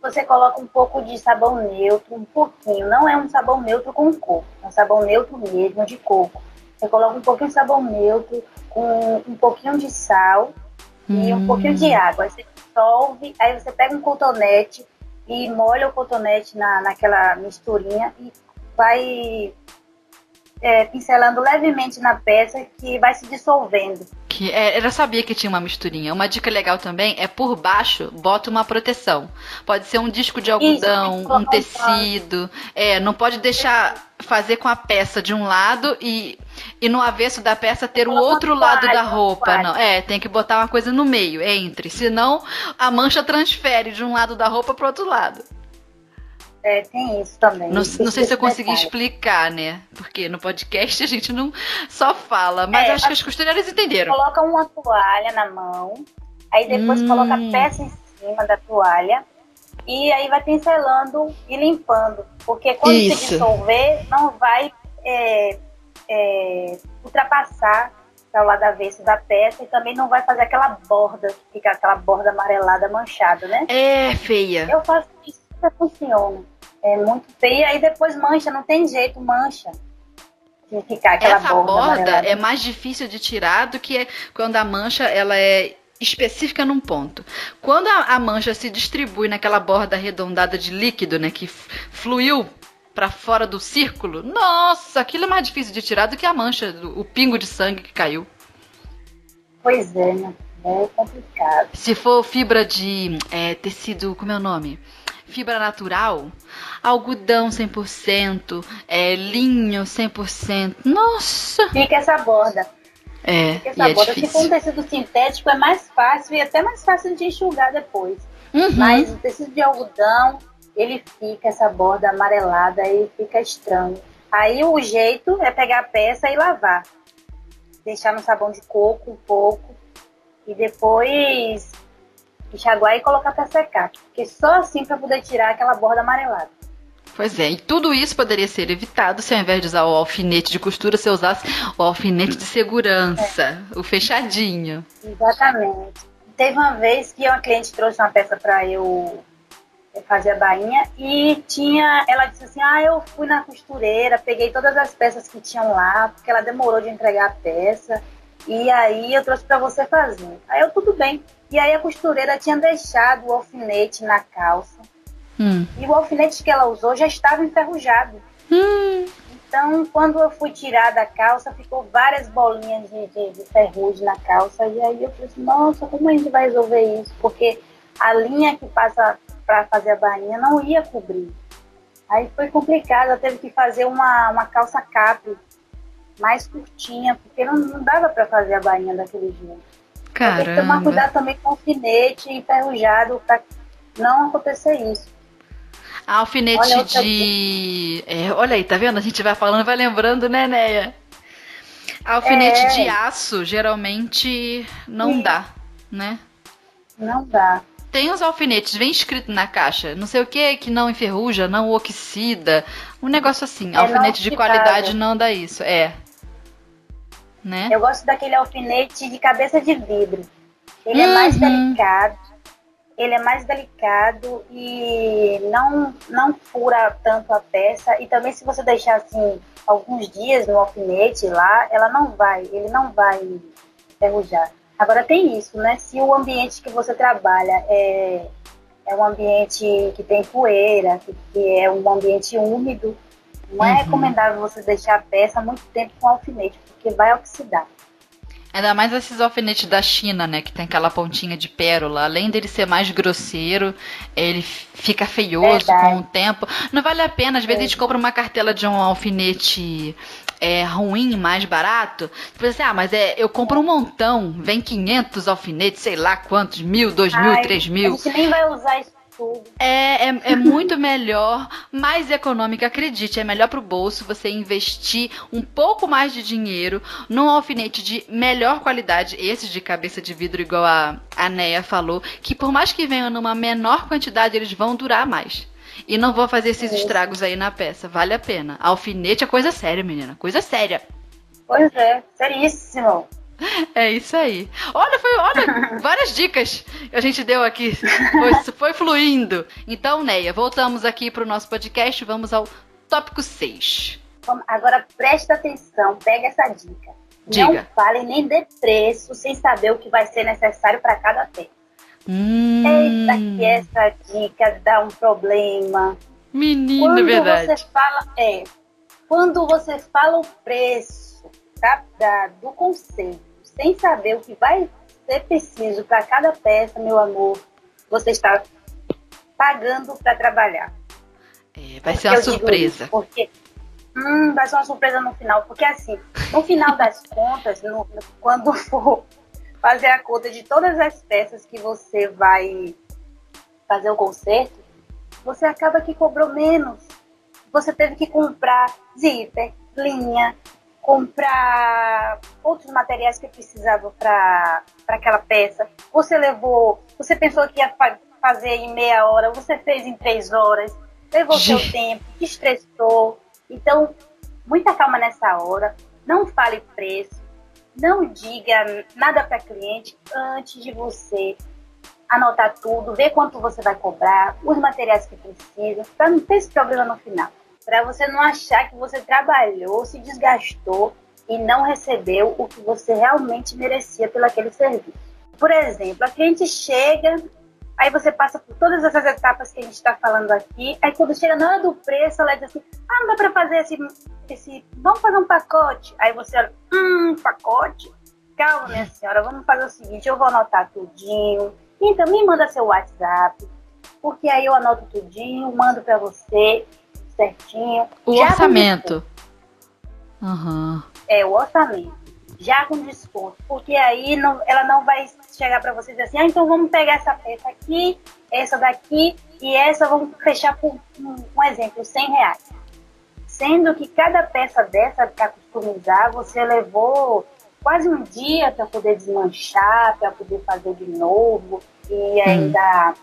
Você coloca um pouco de sabão neutro, um pouquinho. Não é um sabão neutro com coco, é um sabão neutro mesmo de coco. Você coloca um pouquinho de sabão neutro com um pouquinho de sal hum. e um pouquinho de hum. água. Aí você dissolve, aí você pega um cotonete e molha o cotonete na, naquela misturinha e vai é, pincelando levemente na peça que vai se dissolvendo. Que é, eu sabia que tinha uma misturinha. Uma dica legal também é por baixo, bota uma proteção. Pode ser um disco de algodão, Isso, um tecido. É, não pode deixar fazer com a peça de um lado e, e no avesso da peça ter o outro lado da roupa. Não, é, tem que botar uma coisa no meio, entre. Senão a mancha transfere de um lado da roupa para outro lado. É, tem isso também. Não, não sei se eu consegui explicar, né? Porque no podcast a gente não só fala, mas é, acho que as costureiras entenderam. Coloca uma toalha na mão, aí depois hum. coloca a peça em cima da toalha e aí vai pincelando e limpando. Porque quando isso. se dissolver, não vai é, é, ultrapassar para o lado avesso da peça e também não vai fazer aquela borda, que fica aquela borda amarelada manchada, né? É, feia. Eu faço isso funciona. É muito feio, aí depois mancha, não tem jeito, mancha. De ficar aquela Essa borda, borda é mais difícil de tirar do que quando a mancha ela é específica num ponto. Quando a, a mancha se distribui naquela borda arredondada de líquido, né, que fluiu para fora do círculo, nossa, aquilo é mais difícil de tirar do que a mancha, o pingo de sangue que caiu. Pois é, né? É complicado. Se for fibra de é, tecido, como é o nome? Fibra natural, algodão 100%, é, linho 100%. Nossa! Fica essa borda. É, Fica essa é borda. Se for um tecido sintético, é mais fácil e até mais fácil de enxugar depois. Uhum. Mas o tecido de algodão, ele fica essa borda amarelada e fica estranho. Aí o jeito é pegar a peça e lavar. Deixar no sabão de coco um pouco. E depois enxaguar e colocar para secar. Porque só assim para poder tirar aquela borda amarelada. Pois é, e tudo isso poderia ser evitado se ao invés de usar o alfinete de costura, você usasse o alfinete de segurança, é. o fechadinho. Exatamente. Teve uma vez que uma cliente trouxe uma peça para eu fazer a bainha e tinha, ela disse assim, ah, eu fui na costureira, peguei todas as peças que tinham lá, porque ela demorou de entregar a peça, e aí eu trouxe para você fazer. Aí eu, tudo bem. E aí a costureira tinha deixado o alfinete na calça. Hum. E o alfinete que ela usou já estava enferrujado. Hum. Então, quando eu fui tirar da calça, ficou várias bolinhas de, de, de, ferrugem na calça. E aí eu falei assim, nossa, como a gente vai resolver isso? Porque a linha que passa para fazer a bainha não ia cobrir. Aí foi complicado, eu teve que fazer uma, uma calça cap mais curtinha, porque não, não dava para fazer a bainha daquele jeito. Caramba. Tem que tomar cuidado também com alfinete enferrujado para não acontecer isso. Alfinete olha de. É, olha aí, tá vendo? A gente vai falando, vai lembrando, né, Neia? Alfinete é... de aço geralmente não Sim. dá, né? Não dá. Tem os alfinetes, vem escrito na caixa, não sei o que, que não enferruja, não oxida, um negócio assim. É alfinete de qualidade não dá isso, é. Né? Eu gosto daquele alfinete de cabeça de vidro. Ele uhum. é mais uhum. delicado, ele é mais delicado e não, não fura tanto a peça. E também se você deixar assim alguns dias no alfinete lá, ela não vai, ele não vai enferrujar. Agora tem isso, né? Se o ambiente que você trabalha é, é um ambiente que tem poeira, que, que é um ambiente úmido, não é uhum. recomendável você deixar a peça muito tempo com alfinete, porque vai oxidar. Ainda mais esses alfinetes da China, né? Que tem aquela pontinha de pérola. Além dele ser mais grosseiro, ele fica feioso Verdade. com o tempo. Não vale a pena. Às vezes é. a gente compra uma cartela de um alfinete é, ruim, mais barato. Você pensa assim, ah, mas é, eu compro um montão. Vem 500 alfinetes, sei lá quantos, mil, dois mil, três mil. A gente nem vai usar isso é, é, é muito melhor, mais econômico, acredite, é melhor pro bolso você investir um pouco mais de dinheiro num alfinete de melhor qualidade, esse de cabeça de vidro, igual a, a Neia falou, que por mais que venham numa menor quantidade, eles vão durar mais. E não vou fazer esses estragos aí na peça. Vale a pena. Alfinete é coisa séria, menina. Coisa séria. Pois é, seríssimo. É isso aí. Olha, foi, olha, várias dicas a gente deu aqui. Foi, foi fluindo. Então, Neia, voltamos aqui para o nosso podcast. Vamos ao tópico 6. Agora presta atenção, pega essa dica. Diga. Não fale nem de preço sem saber o que vai ser necessário para cada peça. Hum. Eita, que essa dica dá um problema. Menina, quando verdade. Você fala, é, quando você fala o preço tá, da, do conceito sem saber o que vai ser preciso para cada peça, meu amor, você está pagando para trabalhar. É, vai ser uma surpresa. Isso, porque hum, vai ser uma surpresa no final, porque assim, no final das contas, no, quando for fazer a conta de todas as peças que você vai fazer o conserto, você acaba que cobrou menos. Você teve que comprar zíper, linha, comprar outros materiais que precisava para aquela peça. Você levou, você pensou que ia fazer em meia hora, você fez em três horas, levou seu tempo, estressou. Então, muita calma nessa hora. Não fale preço, não diga nada para cliente antes de você anotar tudo, ver quanto você vai cobrar, os materiais que precisa, para não ter esse problema no final para você não achar que você trabalhou, se desgastou e não recebeu o que você realmente merecia pelo aquele serviço. Por exemplo, a cliente chega, aí você passa por todas essas etapas que a gente está falando aqui, aí quando chega na hora do preço, ela diz assim, ah, não dá para fazer esse, esse, vamos fazer um pacote. Aí você olha, hum, pacote? Calma, minha senhora, vamos fazer o seguinte, eu vou anotar tudinho, então me manda seu WhatsApp, porque aí eu anoto tudinho, mando para você, certinho. O orçamento. Uhum. É, o orçamento. Já com desconto. Porque aí não, ela não vai chegar para você dizer assim, ah, então vamos pegar essa peça aqui, essa daqui e essa vamos fechar por um, um exemplo, 100 reais. Sendo que cada peça dessa para customizar, você levou quase um dia para poder desmanchar, para poder fazer de novo e ainda hum.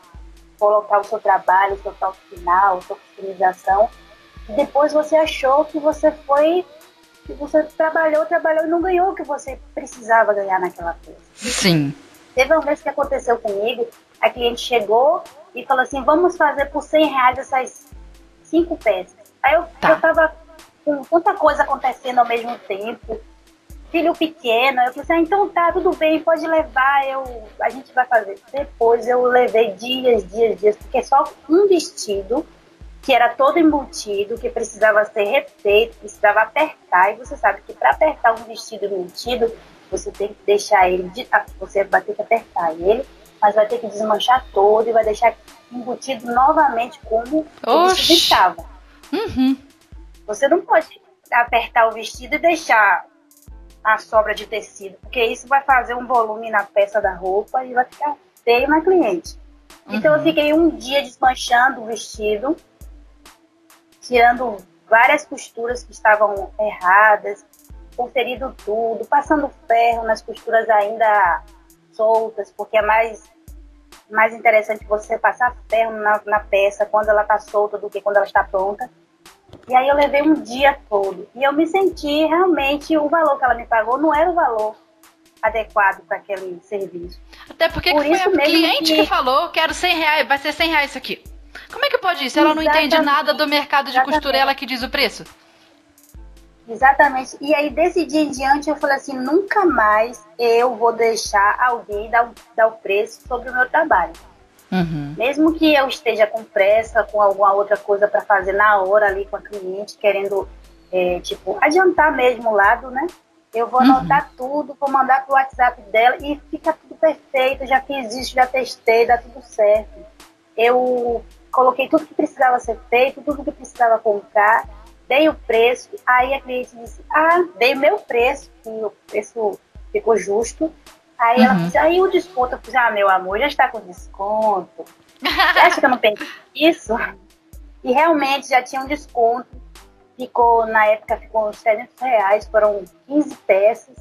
colocar o seu trabalho, o seu toque final, a sua customização depois você achou que você foi que você trabalhou, trabalhou e não ganhou o que você precisava ganhar naquela peça. Sim. Teve uma vez que aconteceu comigo, a cliente chegou e falou assim, vamos fazer por 100 reais essas cinco peças. Aí eu, tá. eu tava com tanta coisa acontecendo ao mesmo tempo, filho pequeno, eu falei assim, ah, então tá, tudo bem, pode levar, eu, a gente vai fazer. Depois eu levei dias, dias, dias, porque só um vestido que era todo embutido, que precisava ser refeito, precisava apertar. E você sabe que para apertar um vestido embutido, você tem que deixar ele, de, ah, você vai ter que apertar ele mas vai ter que desmanchar todo e vai deixar embutido novamente como o vestido estava. Uhum. Você não pode apertar o vestido e deixar a sobra de tecido, porque isso vai fazer um volume na peça da roupa e vai ficar feio na cliente. Uhum. Então eu uhum. fiquei um dia desmanchando o vestido, tirando várias costuras que estavam erradas, conferindo tudo, passando ferro nas costuras ainda soltas, porque é mais, mais interessante você passar ferro na, na peça quando ela está solta do que quando ela está pronta. E aí eu levei um dia todo. E eu me senti realmente, o valor que ela me pagou não era o valor adequado para aquele serviço. Até porque Por foi a cliente que... que... falou, quero 100 reais, vai ser 100 reais isso aqui. Como é que pode isso? Ela não entende nada do mercado de Exatamente. costura, ela que diz o preço? Exatamente. E aí, desse dia em diante, eu falei assim: nunca mais eu vou deixar alguém dar, dar o preço sobre o meu trabalho. Uhum. Mesmo que eu esteja com pressa, com alguma outra coisa para fazer na hora ali com a cliente, querendo, é, tipo, adiantar mesmo o lado, né? Eu vou uhum. anotar tudo, vou mandar pro WhatsApp dela e fica tudo perfeito. Já fiz isso, já testei, dá tudo certo. Eu coloquei tudo que precisava ser feito, tudo que precisava comprar dei o preço, aí a cliente disse, ah, dei o meu preço, e o preço ficou justo. Aí uhum. ela disse, aí o desconto, eu fiz, ah, meu amor, já está com desconto. Você acha que eu não pensei isso? E realmente já tinha um desconto. Ficou, na época, ficou uns 300 reais, foram 15 peças.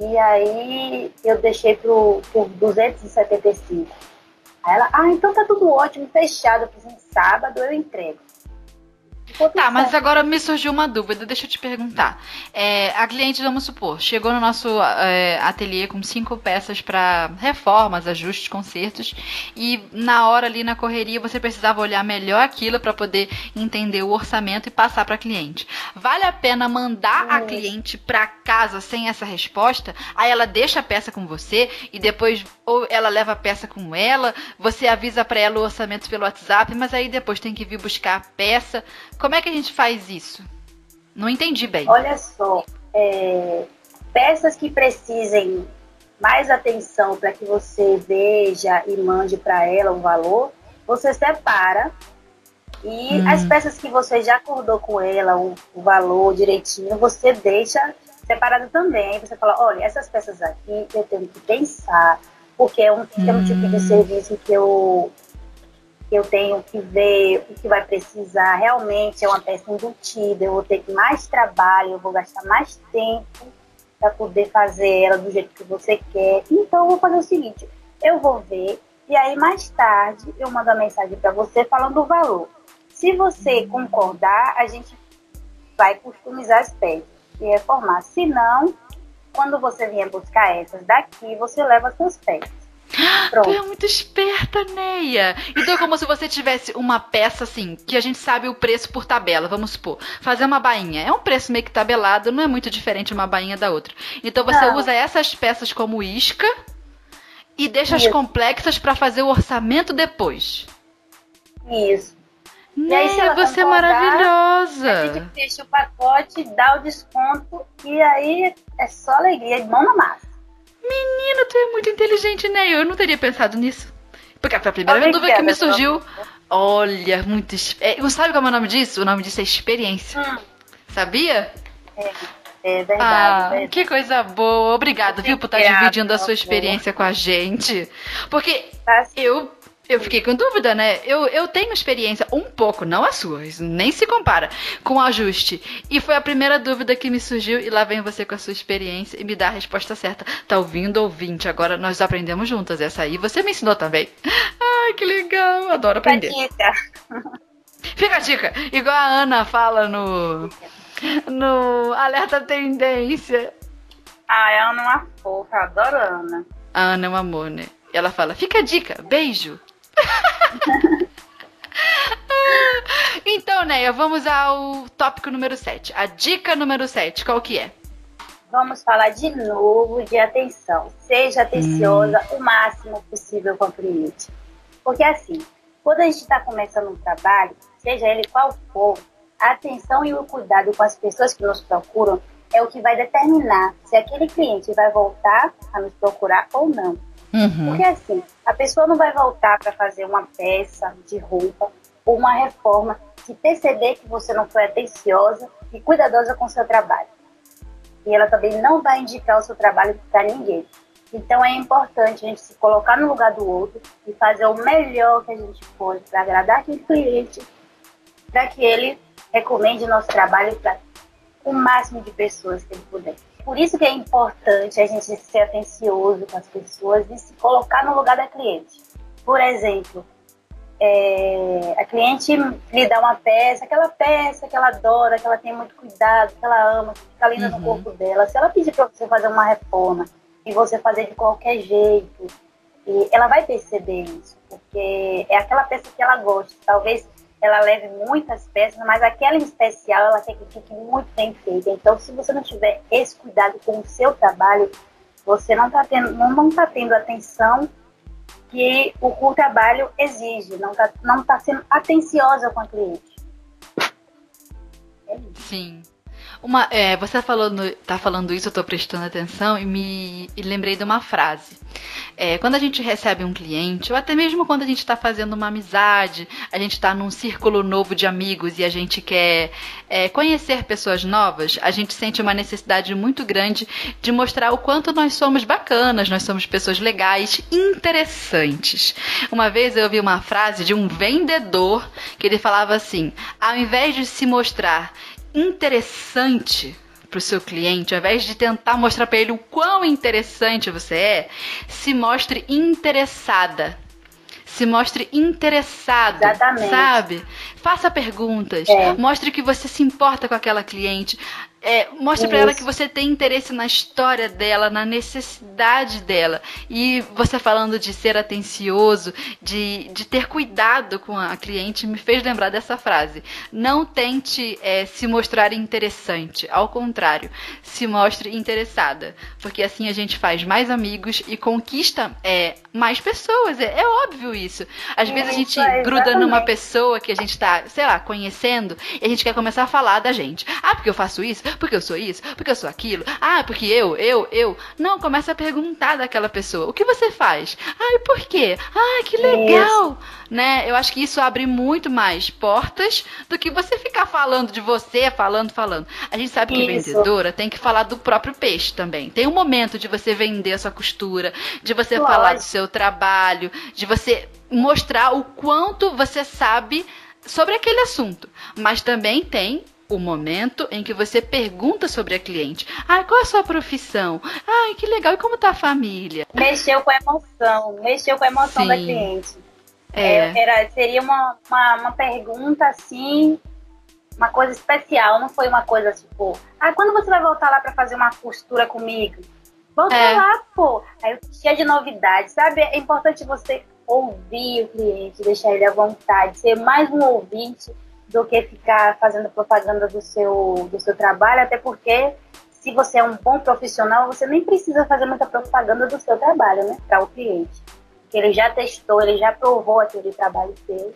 E aí eu deixei pro, por 275. Aí ela, ah, então tá tudo ótimo, fechado. Eu fiz, em sábado eu entrego. Tá, mas agora me surgiu uma dúvida, deixa eu te perguntar. É, a cliente, vamos supor, chegou no nosso é, ateliê com cinco peças para reformas, ajustes, consertos, e na hora ali na correria você precisava olhar melhor aquilo para poder entender o orçamento e passar para cliente. Vale a pena mandar a cliente para casa sem essa resposta? Aí ela deixa a peça com você e depois ou ela leva a peça com ela, você avisa para ela o orçamento pelo WhatsApp, mas aí depois tem que vir buscar a peça. Como é que a gente faz isso? Não entendi bem. Olha só, é, peças que precisem mais atenção para que você veja e mande para ela o valor, você separa. E hum. as peças que você já acordou com ela, o, o valor direitinho, você deixa separado também. Aí você fala, olha, essas peças aqui eu tenho que pensar, porque é um, hum. é um tipo de hum. serviço que eu eu tenho que ver o que vai precisar. Realmente é uma peça embutida, eu vou ter mais trabalho, eu vou gastar mais tempo para poder fazer ela do jeito que você quer. Então eu vou fazer o seguinte, eu vou ver e aí mais tarde eu mando a mensagem para você falando o valor. Se você concordar, a gente vai customizar as peças e reformar. Se não, quando você vier buscar essas daqui, você leva as suas peças. Pronto. Tu é muito esperta, Neia. Então é como se você tivesse uma peça assim, que a gente sabe o preço por tabela, vamos supor. Fazer uma bainha. É um preço meio que tabelado, não é muito diferente uma bainha da outra. Então você não. usa essas peças como isca e deixa Isso. as complexas para fazer o orçamento depois. Isso. Neia, você é maravilhosa. A gente fecha o pacote, dá o desconto e aí é só alegria, de mão na massa. Menina, tu é muito inteligente, né? Eu não teria pensado nisso. Porque foi a primeira Obrigada, dúvida que me surgiu. Olha, muito. É, sabe qual é o nome disso? O nome disso é experiência. Hum. Sabia? É. É verdade, ah, verdade. Que coisa boa. Obrigada, viu, por estar dividindo a sua experiência com a gente. Porque tá eu eu fiquei com dúvida, né? Eu, eu tenho experiência um pouco, não a sua, nem se compara, com ajuste. E foi a primeira dúvida que me surgiu, e lá vem você com a sua experiência e me dá a resposta certa. Tá ouvindo, ouvinte? Agora nós aprendemos juntas. Essa aí você me ensinou também. Ai, que legal, adoro aprender. Fica a dica. Fica a dica. Igual a Ana fala no, no Alerta Tendência. Ah, a Ana é uma fofa, adoro a Ana. A Ana é um amor, né? Ela fala, fica a dica, beijo. então, Neia, vamos ao tópico número 7. A dica número 7, qual que é? Vamos falar de novo de atenção. Seja atenciosa hum. o máximo possível com o cliente. Porque assim, quando a gente está começando um trabalho, seja ele qual for, a atenção e o cuidado com as pessoas que nos procuram é o que vai determinar se aquele cliente vai voltar a nos procurar ou não. Uhum. Porque assim, a pessoa não vai voltar para fazer uma peça de roupa ou uma reforma se perceber que você não foi atenciosa e cuidadosa com o seu trabalho. E ela também não vai indicar o seu trabalho para ninguém. Então é importante a gente se colocar no lugar do outro e fazer o melhor que a gente pode para agradar aquele cliente, para que ele recomende nosso trabalho para o máximo de pessoas que ele puder. Por isso que é importante a gente ser atencioso com as pessoas e se colocar no lugar da cliente. Por exemplo, é, a cliente lhe dá uma peça, aquela peça que ela adora, que ela tem muito cuidado, que ela ama, que fica linda uhum. no corpo dela. Se ela pedir para você fazer uma reforma e você fazer de qualquer jeito, ela vai perceber isso, porque é aquela peça que ela gosta. Talvez ela leve muitas peças, mas aquela em especial ela quer que fique muito bem feita. Então, se você não tiver esse cuidado com o seu trabalho, você não está tendo, não, não tá tendo atenção que o, o trabalho exige, não está não tá sendo atenciosa com a cliente. É Sim. Uma, é, você falando, tá falando isso, eu estou prestando atenção e me e lembrei de uma frase. É, quando a gente recebe um cliente, ou até mesmo quando a gente está fazendo uma amizade, a gente está num círculo novo de amigos e a gente quer é, conhecer pessoas novas, a gente sente uma necessidade muito grande de mostrar o quanto nós somos bacanas, nós somos pessoas legais, interessantes. Uma vez eu ouvi uma frase de um vendedor que ele falava assim: ao invés de se mostrar interessante para o seu cliente, ao invés de tentar mostrar para ele o quão interessante você é, se mostre interessada. Se mostre interessado, Exatamente. sabe? Faça perguntas, é. mostre que você se importa com aquela cliente. É, mostre para ela que você tem interesse na história dela, na necessidade dela. E você falando de ser atencioso, de, de ter cuidado com a cliente, me fez lembrar dessa frase. Não tente é, se mostrar interessante. Ao contrário, se mostre interessada. Porque assim a gente faz mais amigos e conquista é, mais pessoas. É, é óbvio isso. Às vezes a gente é, gruda numa pessoa que a gente tá, sei lá, conhecendo e a gente quer começar a falar da gente. Ah, porque eu faço isso? Porque eu sou isso, porque eu sou aquilo, ah, porque eu, eu, eu. Não, começa a perguntar daquela pessoa, o que você faz? Ah, e por quê? Ah, que legal! Isso. Né? Eu acho que isso abre muito mais portas do que você ficar falando de você, falando, falando. A gente sabe que isso. vendedora tem que falar do próprio peixe também. Tem um momento de você vender a sua costura, de você Lógico. falar do seu trabalho, de você mostrar o quanto você sabe sobre aquele assunto. Mas também tem o momento em que você pergunta sobre a cliente. Ah, qual é a sua profissão? Ah, que legal. E como tá a família? Mexeu com a emoção. Mexeu com a emoção Sim. da cliente. É. é. Era, seria uma, uma, uma pergunta assim, uma coisa especial. Não foi uma coisa tipo, ah, quando você vai voltar lá para fazer uma costura comigo? Volta é. lá, pô. Aí cheia de novidades, sabe? É importante você ouvir o cliente, deixar ele à vontade, ser mais um ouvinte do que ficar fazendo propaganda do seu, do seu trabalho, até porque se você é um bom profissional, você nem precisa fazer muita propaganda do seu trabalho, né, para o cliente. Porque ele já testou, ele já provou aquele trabalho seu.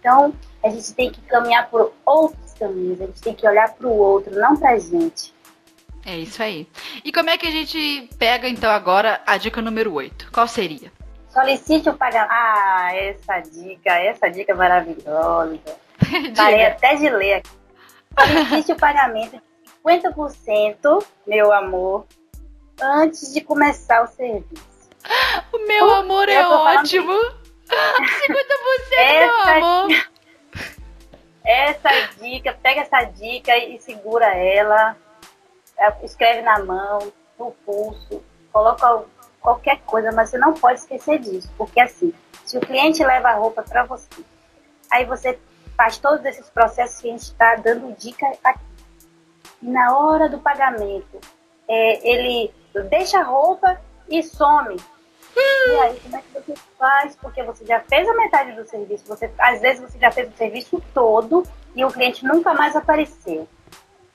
Então, a gente tem que caminhar por outros caminhos, a gente tem que olhar para o outro, não para a gente. É isso aí. E como é que a gente pega, então, agora a dica número 8? Qual seria? Solicite o pagamento. Ah, essa dica, essa dica é maravilhosa. Parei até de ler aqui. Existe o pagamento de 50%, meu amor, antes de começar o serviço. O meu amor é ótimo! 50% essa, meu amor! Essa dica, pega essa dica e segura ela, é, escreve na mão, no pulso, coloca qualquer coisa, mas você não pode esquecer disso, porque assim, se o cliente leva a roupa para você, aí você faz todos esses processos que a gente está dando dica aqui. E na hora do pagamento, é, ele deixa a roupa e some. E aí, como é que você faz? Porque você já fez a metade do serviço, você, às vezes você já fez o serviço todo e o cliente nunca mais apareceu.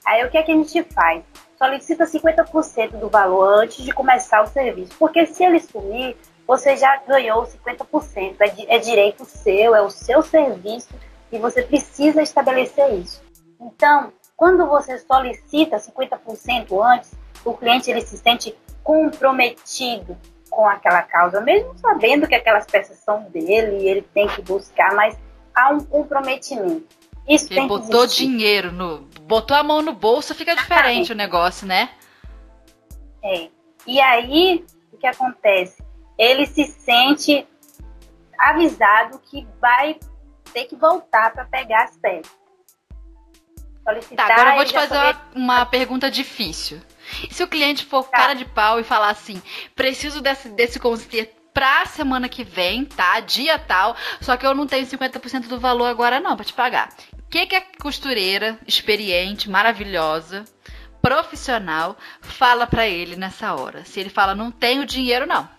Aí o que é que a gente faz? Solicita 50% do valor antes de começar o serviço. Porque se ele sumir, você já ganhou 50%. É, é direito seu, é o seu serviço e você precisa estabelecer isso. Então, quando você solicita 50% antes, o cliente ele se sente comprometido com aquela causa, mesmo sabendo que aquelas peças são dele e ele tem que buscar, mas há um comprometimento. Isso ele tem botou que dinheiro no. Botou a mão no bolso, fica diferente o negócio, né? É. E aí, o que acontece? Ele se sente avisado que vai ter que voltar para pegar as peças. Solicitar, tá, agora eu vou te fazer uma, uma pergunta difícil. E se o cliente for tá. cara de pau e falar assim, preciso desse, desse conserto pra semana que vem, tá? Dia tal, só que eu não tenho 50% do valor agora não para te pagar. O que, que a costureira experiente, maravilhosa, profissional fala para ele nessa hora? Se ele fala, não tenho dinheiro, não.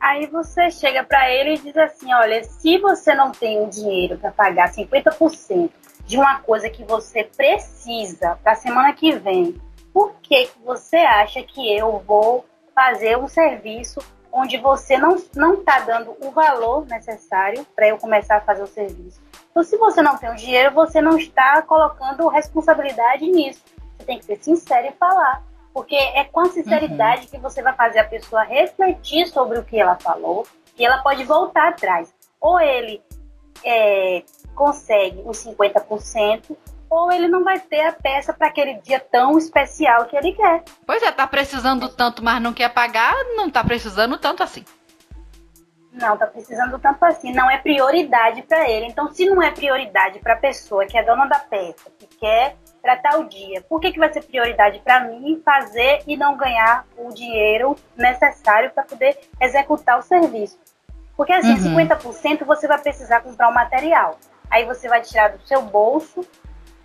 Aí você chega para ele e diz assim: olha, se você não tem o dinheiro para pagar 50% de uma coisa que você precisa para semana que vem, por que, que você acha que eu vou fazer um serviço onde você não está dando o valor necessário para eu começar a fazer o serviço? Então, se você não tem o dinheiro, você não está colocando responsabilidade nisso. Você tem que ser sincero e falar. Porque é com a sinceridade uhum. que você vai fazer a pessoa refletir sobre o que ela falou e ela pode voltar atrás. Ou ele é, consegue os 50%, ou ele não vai ter a peça para aquele dia tão especial que ele quer. Pois é, tá precisando tanto, mas não quer pagar, não tá precisando tanto assim. Não, tá precisando tanto assim, não é prioridade para ele. Então, se não é prioridade para a pessoa que é dona da peça, que quer tratar o dia, por que, que vai ser prioridade para mim fazer e não ganhar o dinheiro necessário para poder executar o serviço? Porque assim, uhum. 50% você vai precisar comprar o um material. Aí você vai tirar do seu bolso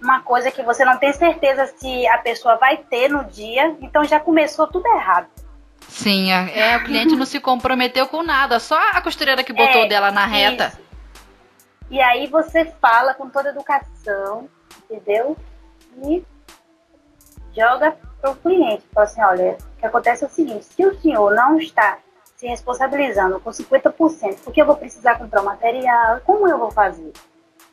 uma coisa que você não tem certeza se a pessoa vai ter no dia, então já começou tudo errado. Sim, é, é, o cliente não se comprometeu com nada, só a costureira que botou é, dela na reta. Isso. E aí você fala com toda educação, entendeu? E joga para o cliente. Fala assim, olha, o que acontece é o seguinte, se o senhor não está se responsabilizando com 50%, porque eu vou precisar comprar o material, como eu vou fazer?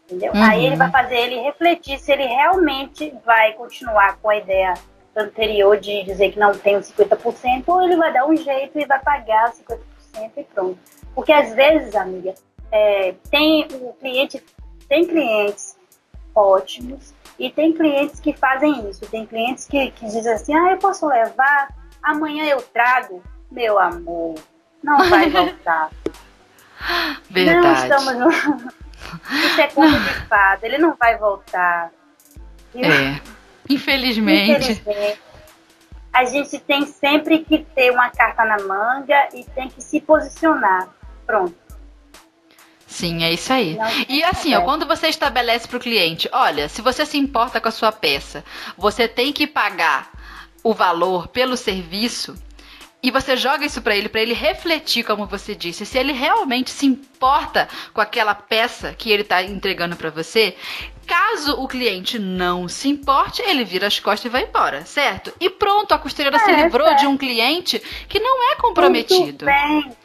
Entendeu? Uhum. Aí ele vai fazer ele refletir se ele realmente vai continuar com a ideia anterior de dizer que não tem os 50%, ou ele vai dar um jeito e vai pagar os 50% e pronto. Porque às vezes, amiga, é, tem o cliente, tem clientes ótimos e tem clientes que fazem isso. Tem clientes que, que dizem assim, ah, eu posso levar, amanhã eu trago. Meu amor, não vai voltar. Verdade. Não estamos no... Isso é conta de fada, ele não vai voltar. É. Infelizmente. Infelizmente. A gente tem sempre que ter uma carta na manga e tem que se posicionar. Pronto. Sim, é isso aí. E assim, ó, quando você estabelece para o cliente, olha, se você se importa com a sua peça, você tem que pagar o valor pelo serviço e você joga isso para ele, para ele refletir, como você disse, se ele realmente se importa com aquela peça que ele está entregando para você. Caso o cliente não se importe, ele vira as costas e vai embora, certo? E pronto, a costureira é, se livrou de um cliente que não é comprometido. Muito bem.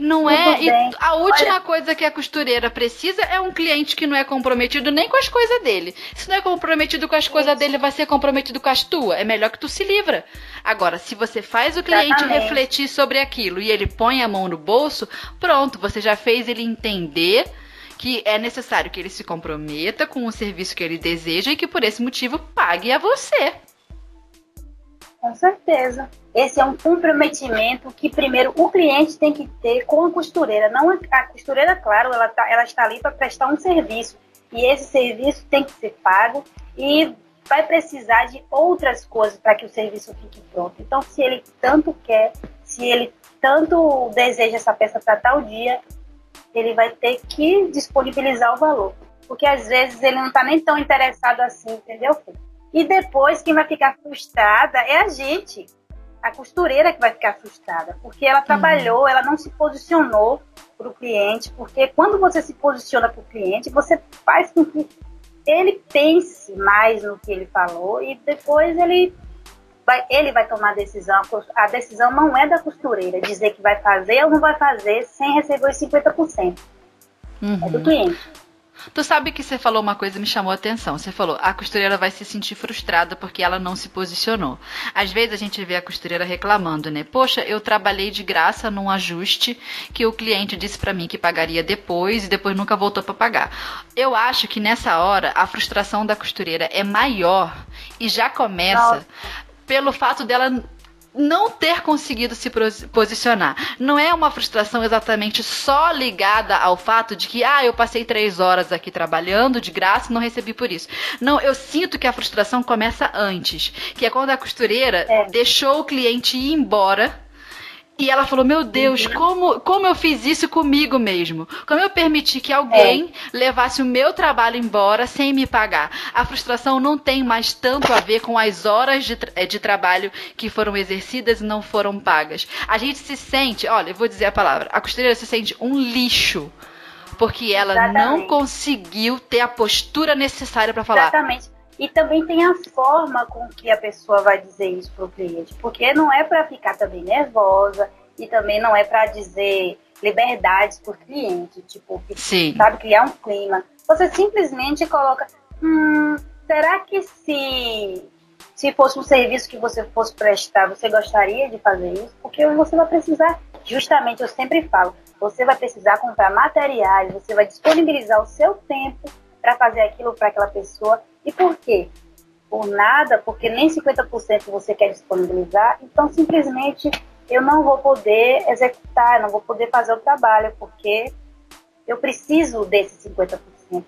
Não é? E a última Olha... coisa que a costureira precisa é um cliente que não é comprometido nem com as coisas dele. Se não é comprometido com as coisas dele, vai ser comprometido com as tuas. É melhor que tu se livra. Agora, se você faz o cliente Exatamente. refletir sobre aquilo e ele põe a mão no bolso, pronto, você já fez ele entender que é necessário que ele se comprometa com o serviço que ele deseja e que por esse motivo pague a você. Com certeza. Esse é um comprometimento que primeiro o cliente tem que ter com a costureira. Não a costureira, claro, ela, tá, ela está ali para prestar um serviço e esse serviço tem que ser pago e vai precisar de outras coisas para que o serviço fique pronto. Então, se ele tanto quer, se ele tanto deseja essa peça para tal dia, ele vai ter que disponibilizar o valor. Porque às vezes ele não está nem tão interessado assim, entendeu? E depois quem vai ficar frustrada é a gente, a costureira que vai ficar frustrada, porque ela trabalhou, uhum. ela não se posicionou para o cliente, porque quando você se posiciona para o cliente, você faz com que ele pense mais no que ele falou e depois ele vai, ele vai tomar a decisão. A decisão não é da costureira dizer que vai fazer ou não vai fazer sem receber os 50%. Uhum. É do cliente. Tu sabe que você falou uma coisa que me chamou a atenção. Você falou, a costureira vai se sentir frustrada porque ela não se posicionou. Às vezes a gente vê a costureira reclamando, né? Poxa, eu trabalhei de graça num ajuste que o cliente disse para mim que pagaria depois e depois nunca voltou para pagar. Eu acho que nessa hora a frustração da costureira é maior e já começa Nossa. Pelo fato dela não ter conseguido se posicionar. Não é uma frustração exatamente só ligada ao fato de que, ah, eu passei três horas aqui trabalhando de graça e não recebi por isso. Não, eu sinto que a frustração começa antes, que é quando a costureira é. deixou o cliente ir embora e ela falou: Meu Deus, como, como eu fiz isso comigo mesmo? Como eu permiti que alguém é. levasse o meu trabalho embora sem me pagar? A frustração não tem mais tanto a ver com as horas de, eh, de trabalho que foram exercidas e não foram pagas. A gente se sente, olha, eu vou dizer a palavra: a costureira se sente um lixo. Porque ela Exatamente. não conseguiu ter a postura necessária para falar. Exatamente. E também tem a forma com que a pessoa vai dizer isso para o cliente, porque não é para ficar também nervosa e também não é para dizer liberdades para o cliente, tipo, Sim. sabe, criar um clima. Você simplesmente coloca, hum, será que se se fosse um serviço que você fosse prestar, você gostaria de fazer isso? Porque você vai precisar, justamente, eu sempre falo, você vai precisar comprar materiais, você vai disponibilizar o seu tempo para fazer aquilo para aquela pessoa e por quê? Por nada, porque nem 50% você quer disponibilizar, então simplesmente eu não vou poder executar, não vou poder fazer o trabalho, porque eu preciso desses 50%.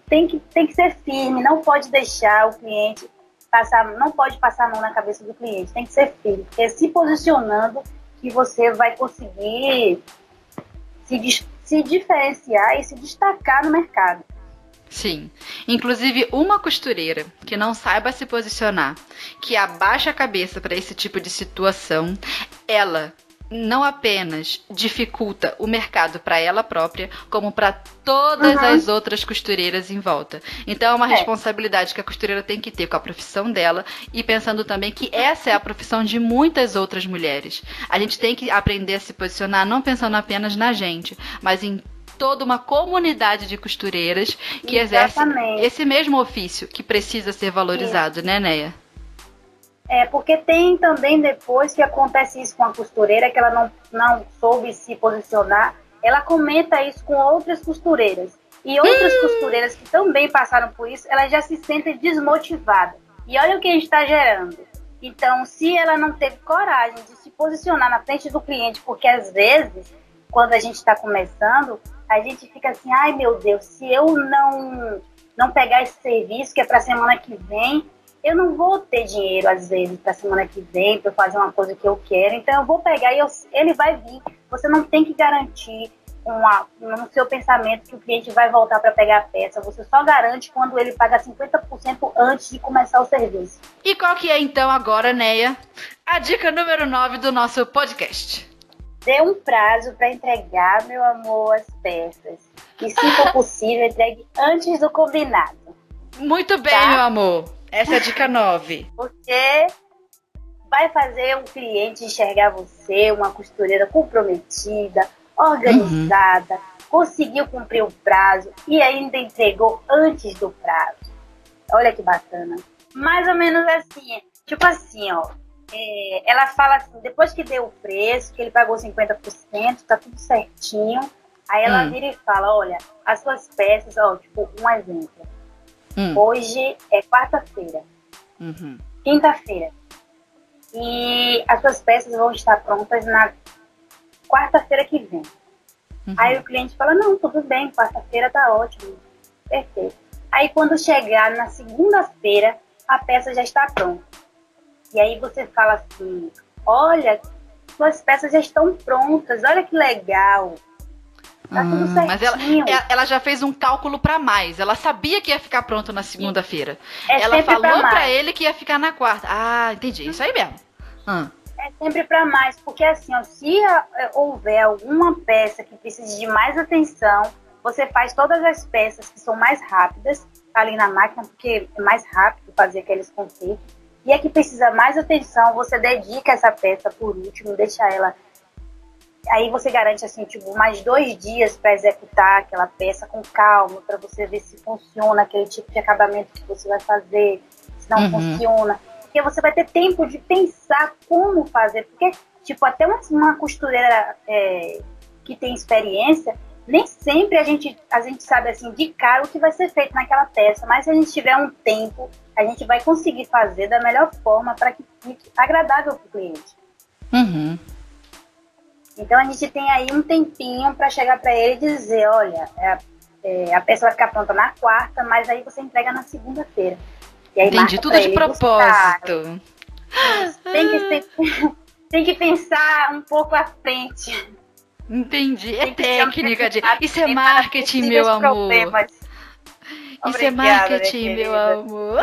Tem que, tem que ser firme, não pode deixar o cliente passar, não pode passar a mão na cabeça do cliente, tem que ser firme, porque é se posicionando que você vai conseguir se, se diferenciar e se destacar no mercado. Sim. Inclusive, uma costureira que não saiba se posicionar, que abaixa a cabeça para esse tipo de situação, ela não apenas dificulta o mercado para ela própria, como para todas uhum. as outras costureiras em volta. Então é uma é. responsabilidade que a costureira tem que ter com a profissão dela e pensando também que essa é a profissão de muitas outras mulheres. A gente tem que aprender a se posicionar não pensando apenas na gente, mas em toda uma comunidade de costureiras que Exatamente. exerce esse mesmo ofício que precisa ser valorizado, né, Neia? É, porque tem também depois que acontece isso com a costureira, que ela não, não soube se posicionar, ela comenta isso com outras costureiras. E outras hum. costureiras que também passaram por isso, ela já se sente desmotivada. E olha o que a gente está gerando. Então, se ela não teve coragem de se posicionar na frente do cliente, porque às vezes, quando a gente está começando, a gente fica assim, ai meu Deus, se eu não não pegar esse serviço que é para semana que vem, eu não vou ter dinheiro às vezes para semana que vem para fazer uma coisa que eu quero. Então eu vou pegar e eu, ele vai vir. Você não tem que garantir uma, no seu pensamento que o cliente vai voltar para pegar a peça. Você só garante quando ele paga 50% antes de começar o serviço. E qual que é então agora, Neia, a dica número 9 do nosso podcast? Dê um prazo para entregar, meu amor, as peças. E se for possível, entregue antes do combinado. Muito bem, tá? meu amor. Essa é a dica 9. Porque vai fazer um cliente enxergar você, uma costureira comprometida, organizada, uhum. conseguiu cumprir o prazo e ainda entregou antes do prazo. Olha que bacana. Mais ou menos assim, tipo assim, ó é, ela fala assim, depois que deu o preço, que ele pagou 50%, tá tudo certinho. Aí ela hum. vira e fala, olha, as suas peças, ó, tipo, um exemplo. Hum. Hoje é quarta-feira. Uhum. Quinta-feira. E as suas peças vão estar prontas na quarta-feira que vem. Uhum. Aí o cliente fala, não, tudo bem, quarta-feira tá ótimo. Perfeito. Aí quando chegar na segunda-feira, a peça já está pronta. E aí você fala assim: olha, suas peças já estão prontas, olha que legal. Tá hum. Mas ela, é, ela já fez um cálculo para mais. Ela sabia que ia ficar pronto na segunda-feira. É ela falou para ele que ia ficar na quarta. Ah, entendi. Isso aí mesmo. Hum. É sempre para mais, porque assim, ó, se é, houver alguma peça que precise de mais atenção, você faz todas as peças que são mais rápidas ali na máquina, porque é mais rápido fazer aqueles consertos e a que precisa mais atenção, você dedica essa peça por último, deixa ela aí você garante assim, tipo, mais dois dias para executar aquela peça com calma, para você ver se funciona aquele tipo de acabamento que você vai fazer, se não uhum. funciona. Porque você vai ter tempo de pensar como fazer. Porque, tipo, até uma, uma costureira é, que tem experiência, nem sempre a gente, a gente sabe assim de cara o que vai ser feito naquela peça, mas se a gente tiver um tempo, a gente vai conseguir fazer da melhor forma para que fique agradável para o cliente. Uhum. Então a gente tem aí um tempinho para chegar para ele e dizer, olha, é, é, a peça vai ficar pronta na quarta, mas aí você entrega na segunda-feira. Entendi, tudo de propósito. Tem que, tem, tem que pensar um pouco à frente. Entendi. É técnica de. Isso é marketing, meu amor. Isso é marketing, meu amor.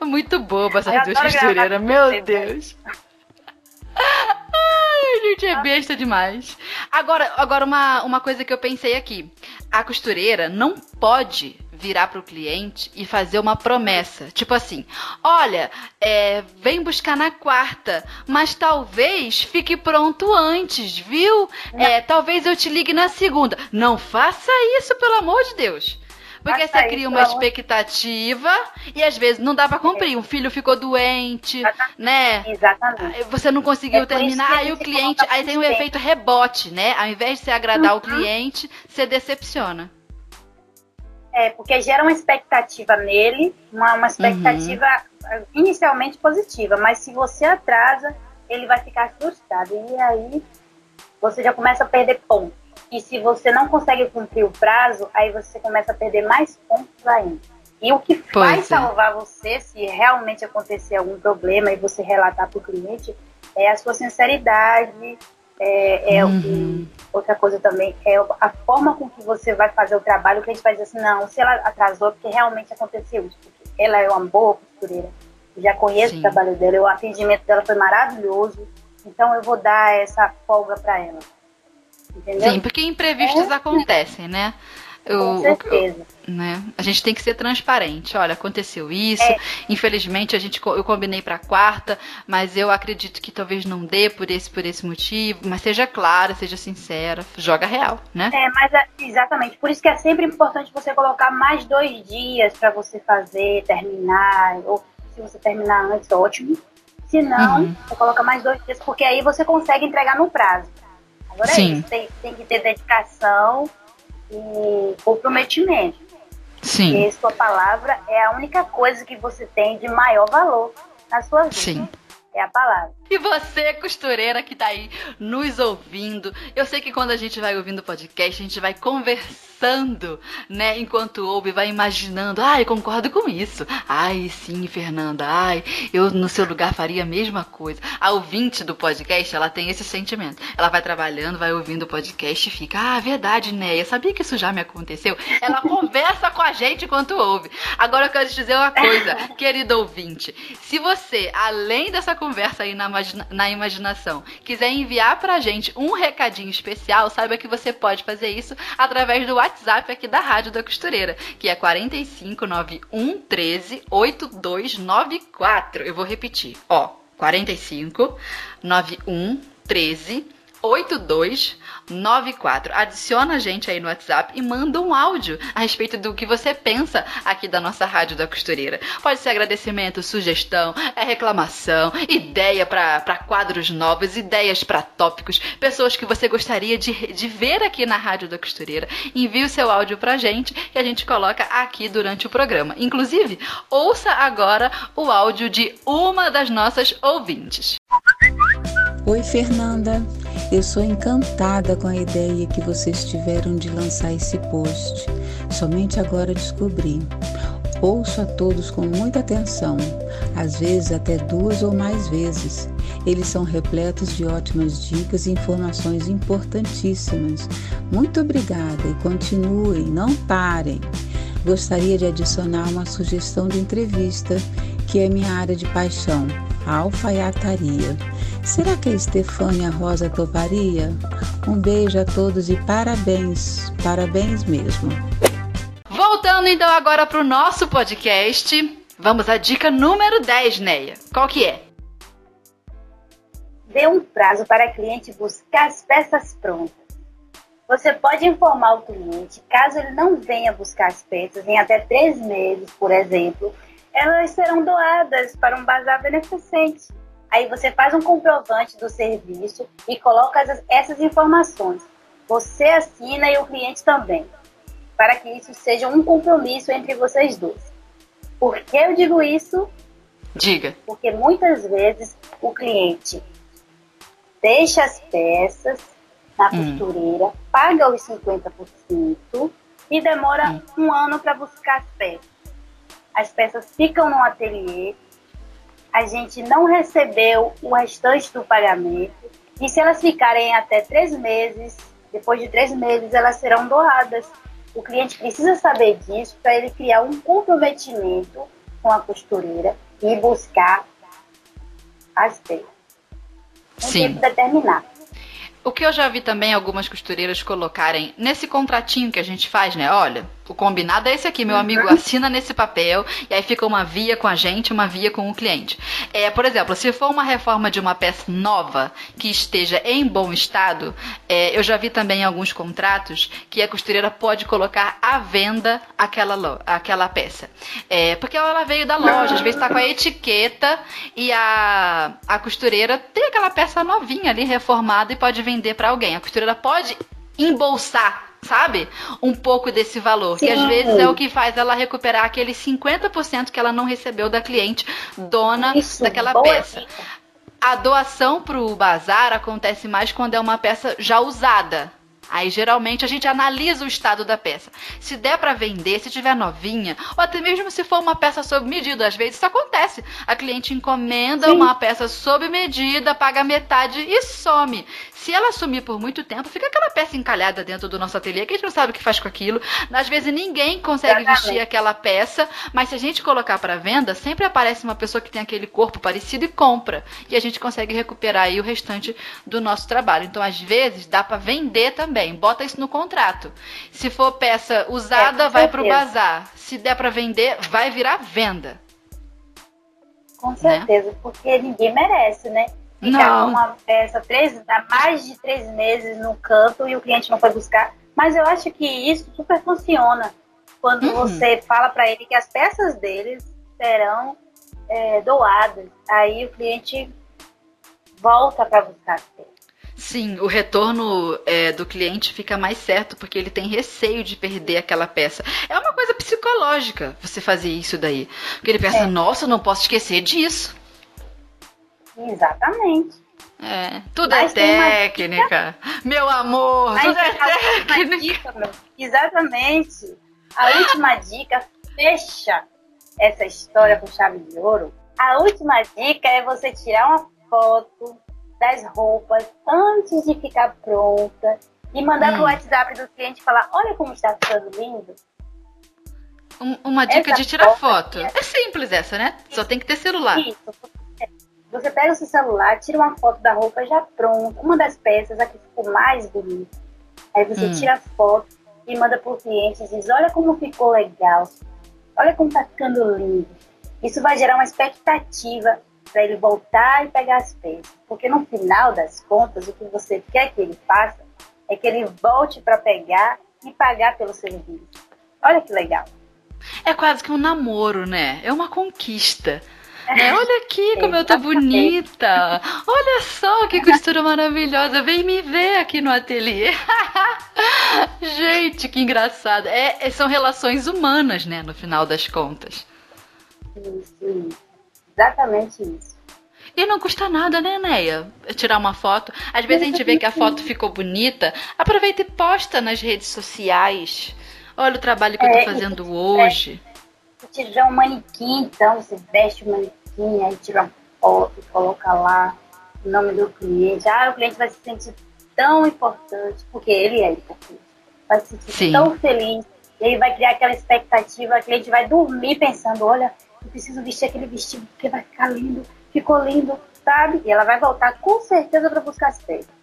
Muito boba essas duas costureiras, meu Deus. Ai, gente, é besta demais. Agora, agora uma, uma coisa que eu pensei aqui. A costureira não pode virar para o cliente e fazer uma promessa. Tipo assim: olha, é, vem buscar na quarta, mas talvez fique pronto antes, viu? É, talvez eu te ligue na segunda. Não faça isso, pelo amor de Deus. Porque você cria uma expectativa e às vezes não dá para cumprir. Um filho ficou doente, Exatamente. né? Exatamente. Você não conseguiu é terminar, aí o cliente, aí tem o um efeito rebote, né? Ao invés de você agradar uhum. o cliente, você decepciona. É, porque gera uma expectativa nele, uma, uma expectativa uhum. inicialmente positiva, mas se você atrasa, ele vai ficar frustrado. E aí você já começa a perder pontos. E se você não consegue cumprir o prazo, aí você começa a perder mais pontos ainda. E o que pois vai é. salvar você, se realmente acontecer algum problema e você relatar para o cliente, é a sua sinceridade, é, é uhum. o, outra coisa também é a forma com que você vai fazer o trabalho, que a gente vai dizer assim, não, se ela atrasou, porque realmente aconteceu isso, porque ela é uma boa costureira, já conheço Sim. o trabalho dela, o atendimento dela foi maravilhoso, então eu vou dar essa folga para ela. Entendeu? Sim, porque imprevistos é. acontecem, né? Com certeza. O, né? A gente tem que ser transparente. Olha, aconteceu isso. É. Infelizmente, a gente, eu combinei para quarta, mas eu acredito que talvez não dê por esse, por esse motivo. Mas seja clara, seja sincera, joga real, né? É, mas é, exatamente. Por isso que é sempre importante você colocar mais dois dias para você fazer, terminar. Ou se você terminar antes, ótimo. Se não, uhum. você coloca mais dois dias, porque aí você consegue entregar no prazo. Agora é Sim. é isso, tem, tem que ter dedicação e comprometimento. Sim. Porque sua palavra é a única coisa que você tem de maior valor na sua vida. Sim. É a palavra. E você, costureira que tá aí nos ouvindo, eu sei que quando a gente vai ouvindo o podcast, a gente vai conversando, né? Enquanto ouve, vai imaginando, ai, concordo com isso. Ai, sim, Fernanda, ai, eu no seu lugar faria a mesma coisa. A ouvinte do podcast, ela tem esse sentimento. Ela vai trabalhando, vai ouvindo o podcast e fica, ah, verdade, né? Eu sabia que isso já me aconteceu. Ela conversa com a gente enquanto ouve. Agora eu quero te dizer uma coisa, querido ouvinte. Se você, além dessa conversa aí na imagina na imaginação, quiser enviar pra gente um recadinho especial, saiba que você pode fazer isso através do WhatsApp aqui da Rádio da Costureira, que é 4591 13 8294. Eu vou repetir, ó, 45 91 13 8294. Adiciona a gente aí no WhatsApp e manda um áudio a respeito do que você pensa aqui da nossa Rádio da Costureira. Pode ser agradecimento, sugestão, é reclamação, ideia para quadros novos, ideias para tópicos, pessoas que você gostaria de, de ver aqui na Rádio da Costureira. Envie o seu áudio pra gente e a gente coloca aqui durante o programa. Inclusive, ouça agora o áudio de uma das nossas ouvintes. Oi, Fernanda. Eu sou encantada com a ideia que vocês tiveram de lançar esse post. Somente agora descobri. Ouço a todos com muita atenção, às vezes até duas ou mais vezes. Eles são repletos de ótimas dicas e informações importantíssimas. Muito obrigada e continuem, não parem. Gostaria de adicionar uma sugestão de entrevista, que é minha área de paixão, a alfaiataria. Será que a Estefânia Rosa toparia? Um beijo a todos e parabéns, parabéns mesmo. Voltando então agora para o nosso podcast, vamos à dica número 10, Neia. Qual que é? dê um prazo para o cliente buscar as peças prontas. Você pode informar o cliente, caso ele não venha buscar as peças em até três meses, por exemplo, elas serão doadas para um bazar beneficente. Aí você faz um comprovante do serviço e coloca essas informações. Você assina e o cliente também, para que isso seja um compromisso entre vocês dois. Por que eu digo isso? Diga. Porque muitas vezes o cliente deixa as peças na hum. costureira, paga os 50% e demora hum. um ano para buscar as peças. As peças ficam no ateliê, a gente não recebeu o restante do pagamento e se elas ficarem até três meses, depois de três meses elas serão doadas. O cliente precisa saber disso para ele criar um comprometimento com a costureira e buscar as peças. Um Sim. tempo determinado. O que eu já vi também algumas costureiras colocarem nesse contratinho que a gente faz, né? Olha, o combinado é esse aqui, meu amigo uhum. assina nesse papel e aí fica uma via com a gente, uma via com o cliente. É, por exemplo, se for uma reforma de uma peça nova que esteja em bom estado, é, eu já vi também alguns contratos que a costureira pode colocar à venda aquela, aquela peça. É, porque ela veio da loja, às vezes está com a etiqueta e a, a costureira tem aquela peça novinha ali reformada e pode vender para alguém. A costureira pode embolsar sabe? Um pouco desse valor, Sim. que às vezes é o que faz ela recuperar aquele 50% que ela não recebeu da cliente dona Isso, daquela peça. Dica. A doação para o bazar acontece mais quando é uma peça já usada. Aí geralmente a gente analisa o estado da peça. Se der para vender, se tiver novinha, ou até mesmo se for uma peça sob medida, às vezes isso acontece. A cliente encomenda Sim. uma peça sob medida, paga metade e some. Se ela sumir por muito tempo, fica aquela peça encalhada dentro do nosso ateliê que a gente não sabe o que faz com aquilo. Às vezes ninguém consegue Exatamente. vestir aquela peça, mas se a gente colocar para venda, sempre aparece uma pessoa que tem aquele corpo parecido e compra. E a gente consegue recuperar aí o restante do nosso trabalho. Então, às vezes, dá para vender também. Bota isso no contrato. Se for peça usada, é, vai para o bazar. Se der para vender, vai virar venda. Com certeza, né? porque ninguém merece, né? Com uma peça três, há mais de três meses no canto e o cliente não foi buscar. Mas eu acho que isso super funciona quando uhum. você fala para ele que as peças deles serão é, doadas. Aí o cliente volta para buscar as peças. Sim, o retorno é, do cliente fica mais certo porque ele tem receio de perder aquela peça. É uma coisa psicológica você fazer isso daí. Porque ele pensa, é. nossa, não posso esquecer disso. Exatamente. É, tudo é Mas é técnica. Meu amor, Mas tudo é técnica. Dica, exatamente. A última dica fecha essa história com chave de ouro. A última dica é você tirar uma foto das roupas antes de ficar pronta e mandar hum. pro WhatsApp do cliente falar: olha como está ficando lindo. Um, uma dica essa de tirar foto. É... é simples essa, né? Só tem que ter celular. Isso, você pega o seu celular, tira uma foto da roupa já pronta, uma das peças, a que ficou mais bonita. Aí você hum. tira a foto e manda pro cliente e diz: Olha como ficou legal, olha como tá ficando lindo. Isso vai gerar uma expectativa para ele voltar e pegar as peças. Porque no final das contas, o que você quer que ele faça é que ele volte para pegar e pagar pelo serviço. Olha que legal. É quase que um namoro, né? É uma conquista. Né? Olha aqui como eu tô bonita. Olha só que costura maravilhosa. Vem me ver aqui no ateliê. Gente, que engraçado. É, é, são relações humanas, né? No final das contas. Isso, isso. Exatamente isso. E não custa nada, né, Neia? Tirar uma foto. Às vezes a gente vê que a foto ficou bonita. Aproveita e posta nas redes sociais. Olha o trabalho que eu tô é, fazendo é, hoje. Tiver um manequim, então, você veste o manequim fotinha, aí tira uma foto, coloca lá o nome do cliente. Ah, o cliente vai se sentir tão importante, porque ele é importante. Vai se sentir Sim. tão feliz. E aí vai criar aquela expectativa, o cliente vai dormir pensando, olha, eu preciso vestir aquele vestido porque vai ficar lindo, ficou lindo, sabe? E ela vai voltar com certeza para buscar as peças.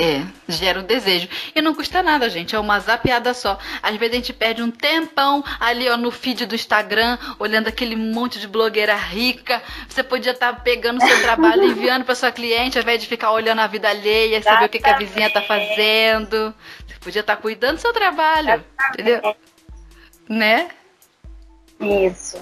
É, gera o um desejo. E não custa nada, gente. É uma zapiada só. Às vezes a gente perde um tempão ali, ó, no feed do Instagram, olhando aquele monte de blogueira rica. Você podia estar tá pegando seu trabalho e enviando para sua cliente, ao invés de ficar olhando a vida alheia, saber o que, que, a vizinha tá fazendo. Você podia estar tá cuidando do seu trabalho. Entendeu? Né? Isso.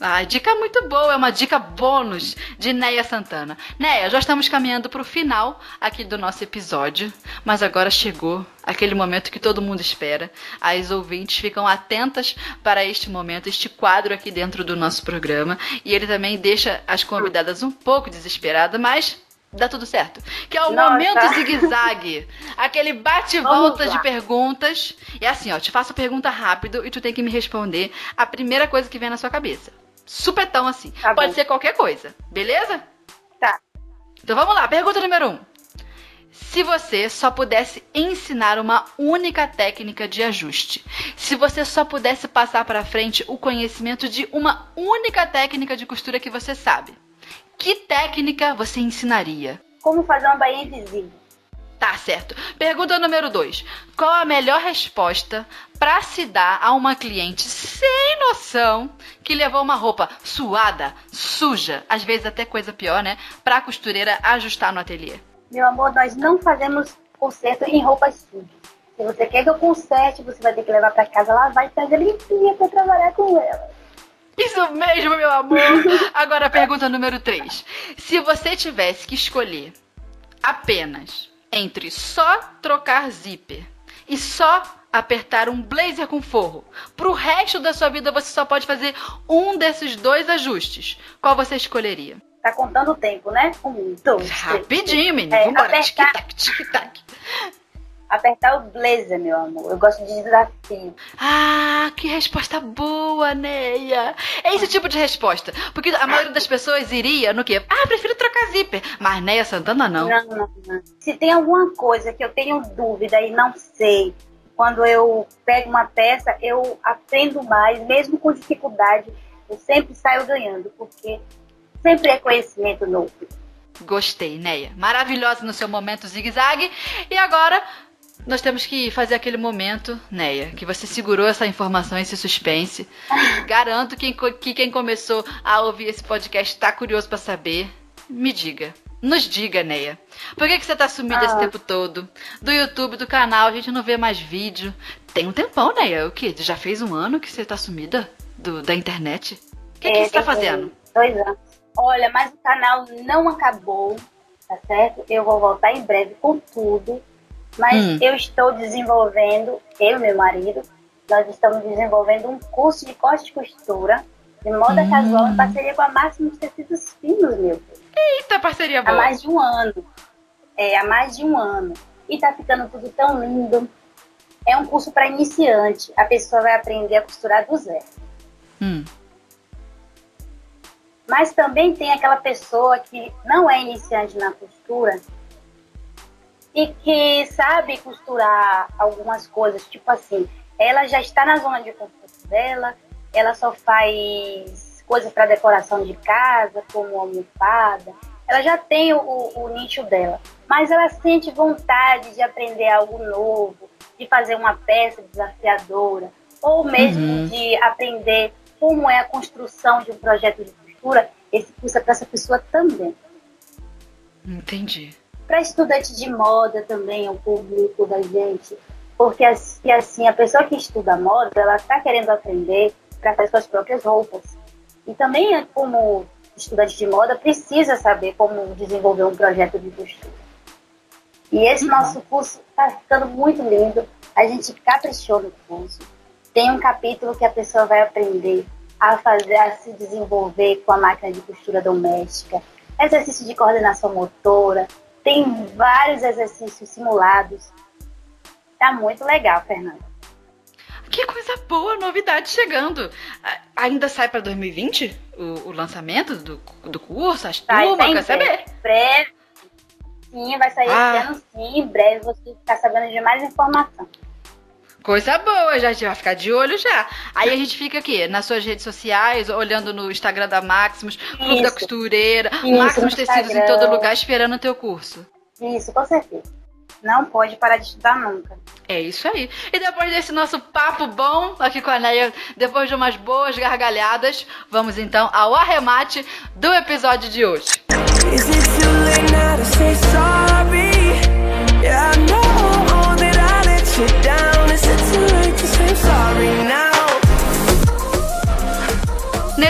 Ah, dica muito boa, é uma dica bônus de Neia Santana. Neia, já estamos caminhando para o final aqui do nosso episódio, mas agora chegou aquele momento que todo mundo espera. As ouvintes ficam atentas para este momento, este quadro aqui dentro do nosso programa, e ele também deixa as convidadas um pouco desesperadas, mas dá tudo certo. Que é o Nossa. momento zigue-zague. Aquele bate-volta de perguntas. E é assim, ó, te faço a pergunta rápido e tu tem que me responder a primeira coisa que vem na sua cabeça supetão assim. Tá Pode bom. ser qualquer coisa, beleza? Tá. Então vamos lá, pergunta número um. Se você só pudesse ensinar uma única técnica de ajuste, se você só pudesse passar para frente o conhecimento de uma única técnica de costura que você sabe, que técnica você ensinaria? Como fazer uma bainha invisível. Tá certo. Pergunta número 2. Qual a melhor resposta para se dar a uma cliente sem noção que levou uma roupa suada, suja, às vezes até coisa pior, né? Pra costureira ajustar no ateliê? Meu amor, nós não fazemos conserto em roupas sujas. Se você quer que eu conserte, você vai ter que levar para casa, lavar e fazer limpinha para trabalhar com ela. Isso mesmo, meu amor! Agora, pergunta número 3. Se você tivesse que escolher apenas entre só trocar zíper e só apertar um blazer com forro. Pro resto da sua vida você só pode fazer um desses dois ajustes. Qual você escolheria? Tá contando o tempo, né? Um, dois, Rapidinho, menino. É, Vambora. Apertar... Tic-tac, tic-tac. Apertar o blazer, meu amor. Eu gosto de desafio. Ah, que resposta boa, Neia. É esse tipo de resposta. Porque a maioria das pessoas iria no quê? Ah, prefiro trocar zíper. Mas Neia Santana não. Não, não, não. Se tem alguma coisa que eu tenho dúvida e não sei, quando eu pego uma peça, eu aprendo mais, mesmo com dificuldade, eu sempre saio ganhando, porque sempre é conhecimento novo. Gostei, Neia. Maravilhosa no seu momento zigue-zague. E agora nós temos que fazer aquele momento, Neia, que você segurou essa informação, esse suspense. Garanto que, que quem começou a ouvir esse podcast está curioso para saber. Me diga. Nos diga, Neia. Por que, que você tá sumida ah. esse tempo todo? Do YouTube, do canal, a gente não vê mais vídeo. Tem um tempão, Neia. O quê? Já fez um ano que você tá sumida do, da internet? O que, é, que você tá fazendo? Dois anos. Olha, mas o canal não acabou, tá certo? Eu vou voltar em breve com tudo. Mas hum. eu estou desenvolvendo, eu e meu marido, nós estamos desenvolvendo um curso de corte e costura de moda hum. casual em parceria com a Máximos Tecidos Finos, meu Deus. Eita, parceria boa. Há mais de um ano. É, há mais de um ano. E tá ficando tudo tão lindo. É um curso para iniciante. A pessoa vai aprender a costurar do zero. Hum. Mas também tem aquela pessoa que não é iniciante na costura e que sabe costurar algumas coisas, tipo assim, ela já está na zona de conforto dela, ela só faz coisas para decoração de casa, como almofada, ela já tem o, o, nicho dela, mas ela sente vontade de aprender algo novo, de fazer uma peça desafiadora, ou mesmo uhum. de aprender como é a construção de um projeto de costura, esse curso é para essa pessoa também. Entendi para estudante de moda também, é o público da gente, porque assim, assim a pessoa que estuda moda, ela está querendo aprender para fazer suas próprias roupas. E também, como estudante de moda, precisa saber como desenvolver um projeto de costura. E esse uhum. nosso curso está ficando muito lindo. A gente caprichou no curso. Tem um capítulo que a pessoa vai aprender a fazer, a se desenvolver com a máquina de costura doméstica, exercício de coordenação motora, tem vários exercícios simulados. Tá muito legal, Fernanda. Que coisa boa, novidade chegando. Ainda sai para 2020 o, o, lançamento do, do curso, as turmas, quer saber? Breve. Sim, vai sair ah. esse ano sim. Em breve você ficar sabendo de mais informação. Coisa boa, já, já vai ficar de olho já. Aí a gente fica aqui, nas suas redes sociais, olhando no Instagram da Maximus, Clube da Costureira, Isso, Maximus Tecidos em todo lugar, esperando o teu curso. Isso, com certeza. não pode parar de estudar nunca. É isso aí. E depois desse nosso papo bom aqui com a Neia, depois de umas boas gargalhadas, vamos então ao arremate do episódio de hoje. Is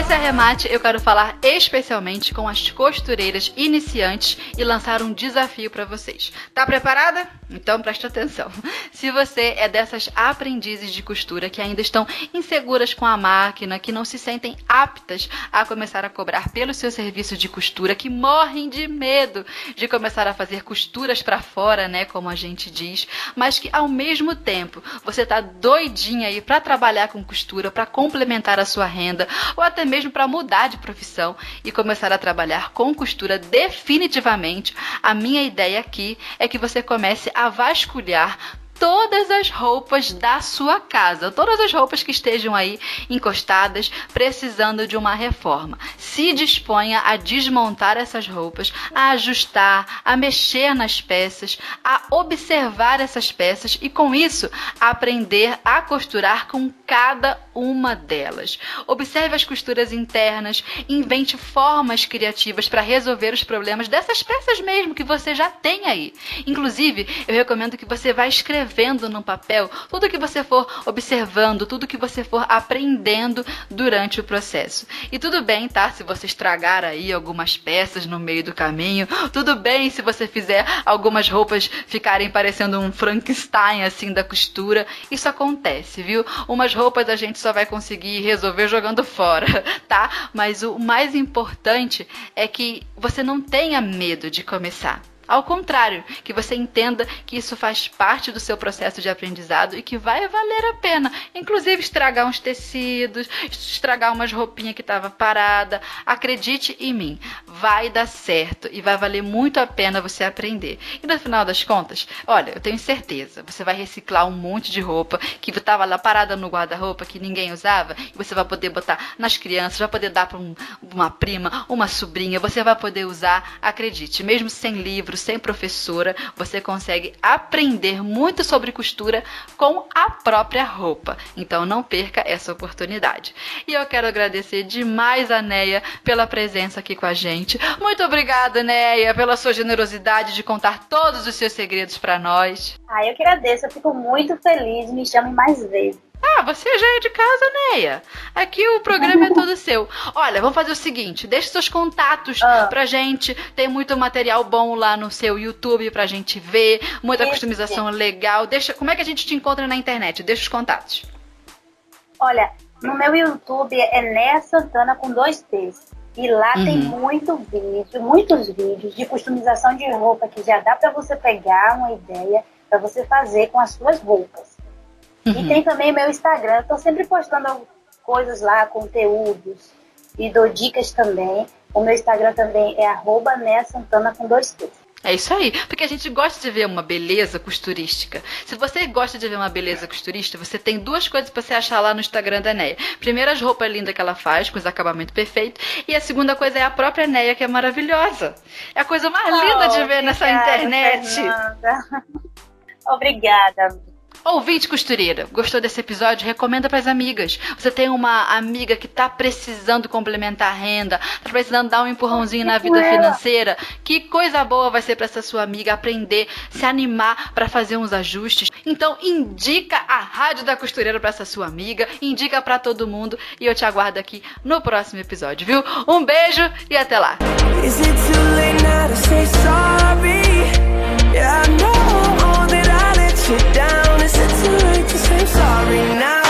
Nesse arremate, eu quero falar especialmente com as costureiras iniciantes e lançar um desafio para vocês. Tá preparada? Então preste atenção. Se você é dessas aprendizes de costura que ainda estão inseguras com a máquina, que não se sentem aptas a começar a cobrar pelo seu serviço de costura, que morrem de medo de começar a fazer costuras para fora, né, como a gente diz, mas que ao mesmo tempo você tá doidinha aí para trabalhar com costura, para complementar a sua renda, ou até mesmo para mudar de profissão e começar a trabalhar com costura definitivamente, a minha ideia aqui é que você comece a vasculhar todas as roupas da sua casa, todas as roupas que estejam aí encostadas, precisando de uma reforma. Se disponha a desmontar essas roupas, a ajustar, a mexer nas peças, a observar essas peças e com isso aprender a costurar com cada uma delas. Observe as costuras internas, invente formas criativas para resolver os problemas dessas peças mesmo que você já tem aí. Inclusive, eu recomendo que você vá escrever escrevendo no papel tudo que você for observando, tudo que você for aprendendo durante o processo. E tudo bem, tá? Se você estragar aí algumas peças no meio do caminho, tudo bem se você fizer algumas roupas ficarem parecendo um Frankenstein assim da costura. Isso acontece, viu? Umas roupas a gente só vai conseguir resolver jogando fora, tá? Mas o mais importante é que você não tenha medo de começar. Ao contrário, que você entenda que isso faz parte do seu processo de aprendizado e que vai valer a pena. Inclusive estragar uns tecidos, estragar umas roupinhas que estava parada. Acredite em mim, vai dar certo e vai valer muito a pena você aprender. E no final das contas, olha, eu tenho certeza, você vai reciclar um monte de roupa que estava lá parada no guarda-roupa que ninguém usava e você vai poder botar nas crianças, vai poder dar para um, uma prima, uma sobrinha, você vai poder usar, acredite, mesmo sem livros sem professora, você consegue aprender muito sobre costura com a própria roupa. Então não perca essa oportunidade. E eu quero agradecer demais a Neia pela presença aqui com a gente. Muito obrigada, Neia, pela sua generosidade de contar todos os seus segredos para nós. Ah, eu que agradeço, eu fico muito feliz. Me chame mais vezes. Ah, você já é de casa, Neia. Aqui o programa é todo seu. Olha, vamos fazer o seguinte: deixa seus contatos ah. pra gente. Tem muito material bom lá no seu YouTube pra gente ver, muita Esse. customização legal. Deixa, como é que a gente te encontra na internet? Deixa os contatos. Olha, no meu YouTube é Neia Santana com dois T's. E lá uhum. tem muito vídeo, muitos vídeos de customização de roupa que já dá para você pegar uma ideia para você fazer com as suas roupas. E tem também meu Instagram, estou sempre postando coisas lá, conteúdos, e dou dicas também. O meu Instagram também é arroba Santana com dois T's. É isso aí, porque a gente gosta de ver uma beleza costurística. Se você gosta de ver uma beleza costurista, você tem duas coisas para você achar lá no Instagram da Neia. Primeiro, as roupas lindas que ela faz, com os acabamentos perfeitos. E a segunda coisa é a própria Neia, que é maravilhosa. É a coisa mais oh, linda de ver obrigada, nessa internet. Fernanda. Obrigada, Ouvinte costureira, gostou desse episódio? Recomenda para as amigas. Você tem uma amiga que está precisando complementar a renda, está precisando dar um empurrãozinho na vida financeira? Que coisa boa vai ser para essa sua amiga aprender, se animar para fazer uns ajustes. Então indica a Rádio da Costureira para essa sua amiga, indica para todo mundo e eu te aguardo aqui no próximo episódio, viu? Um beijo e até lá. Is you down. Is it too late to say sorry now?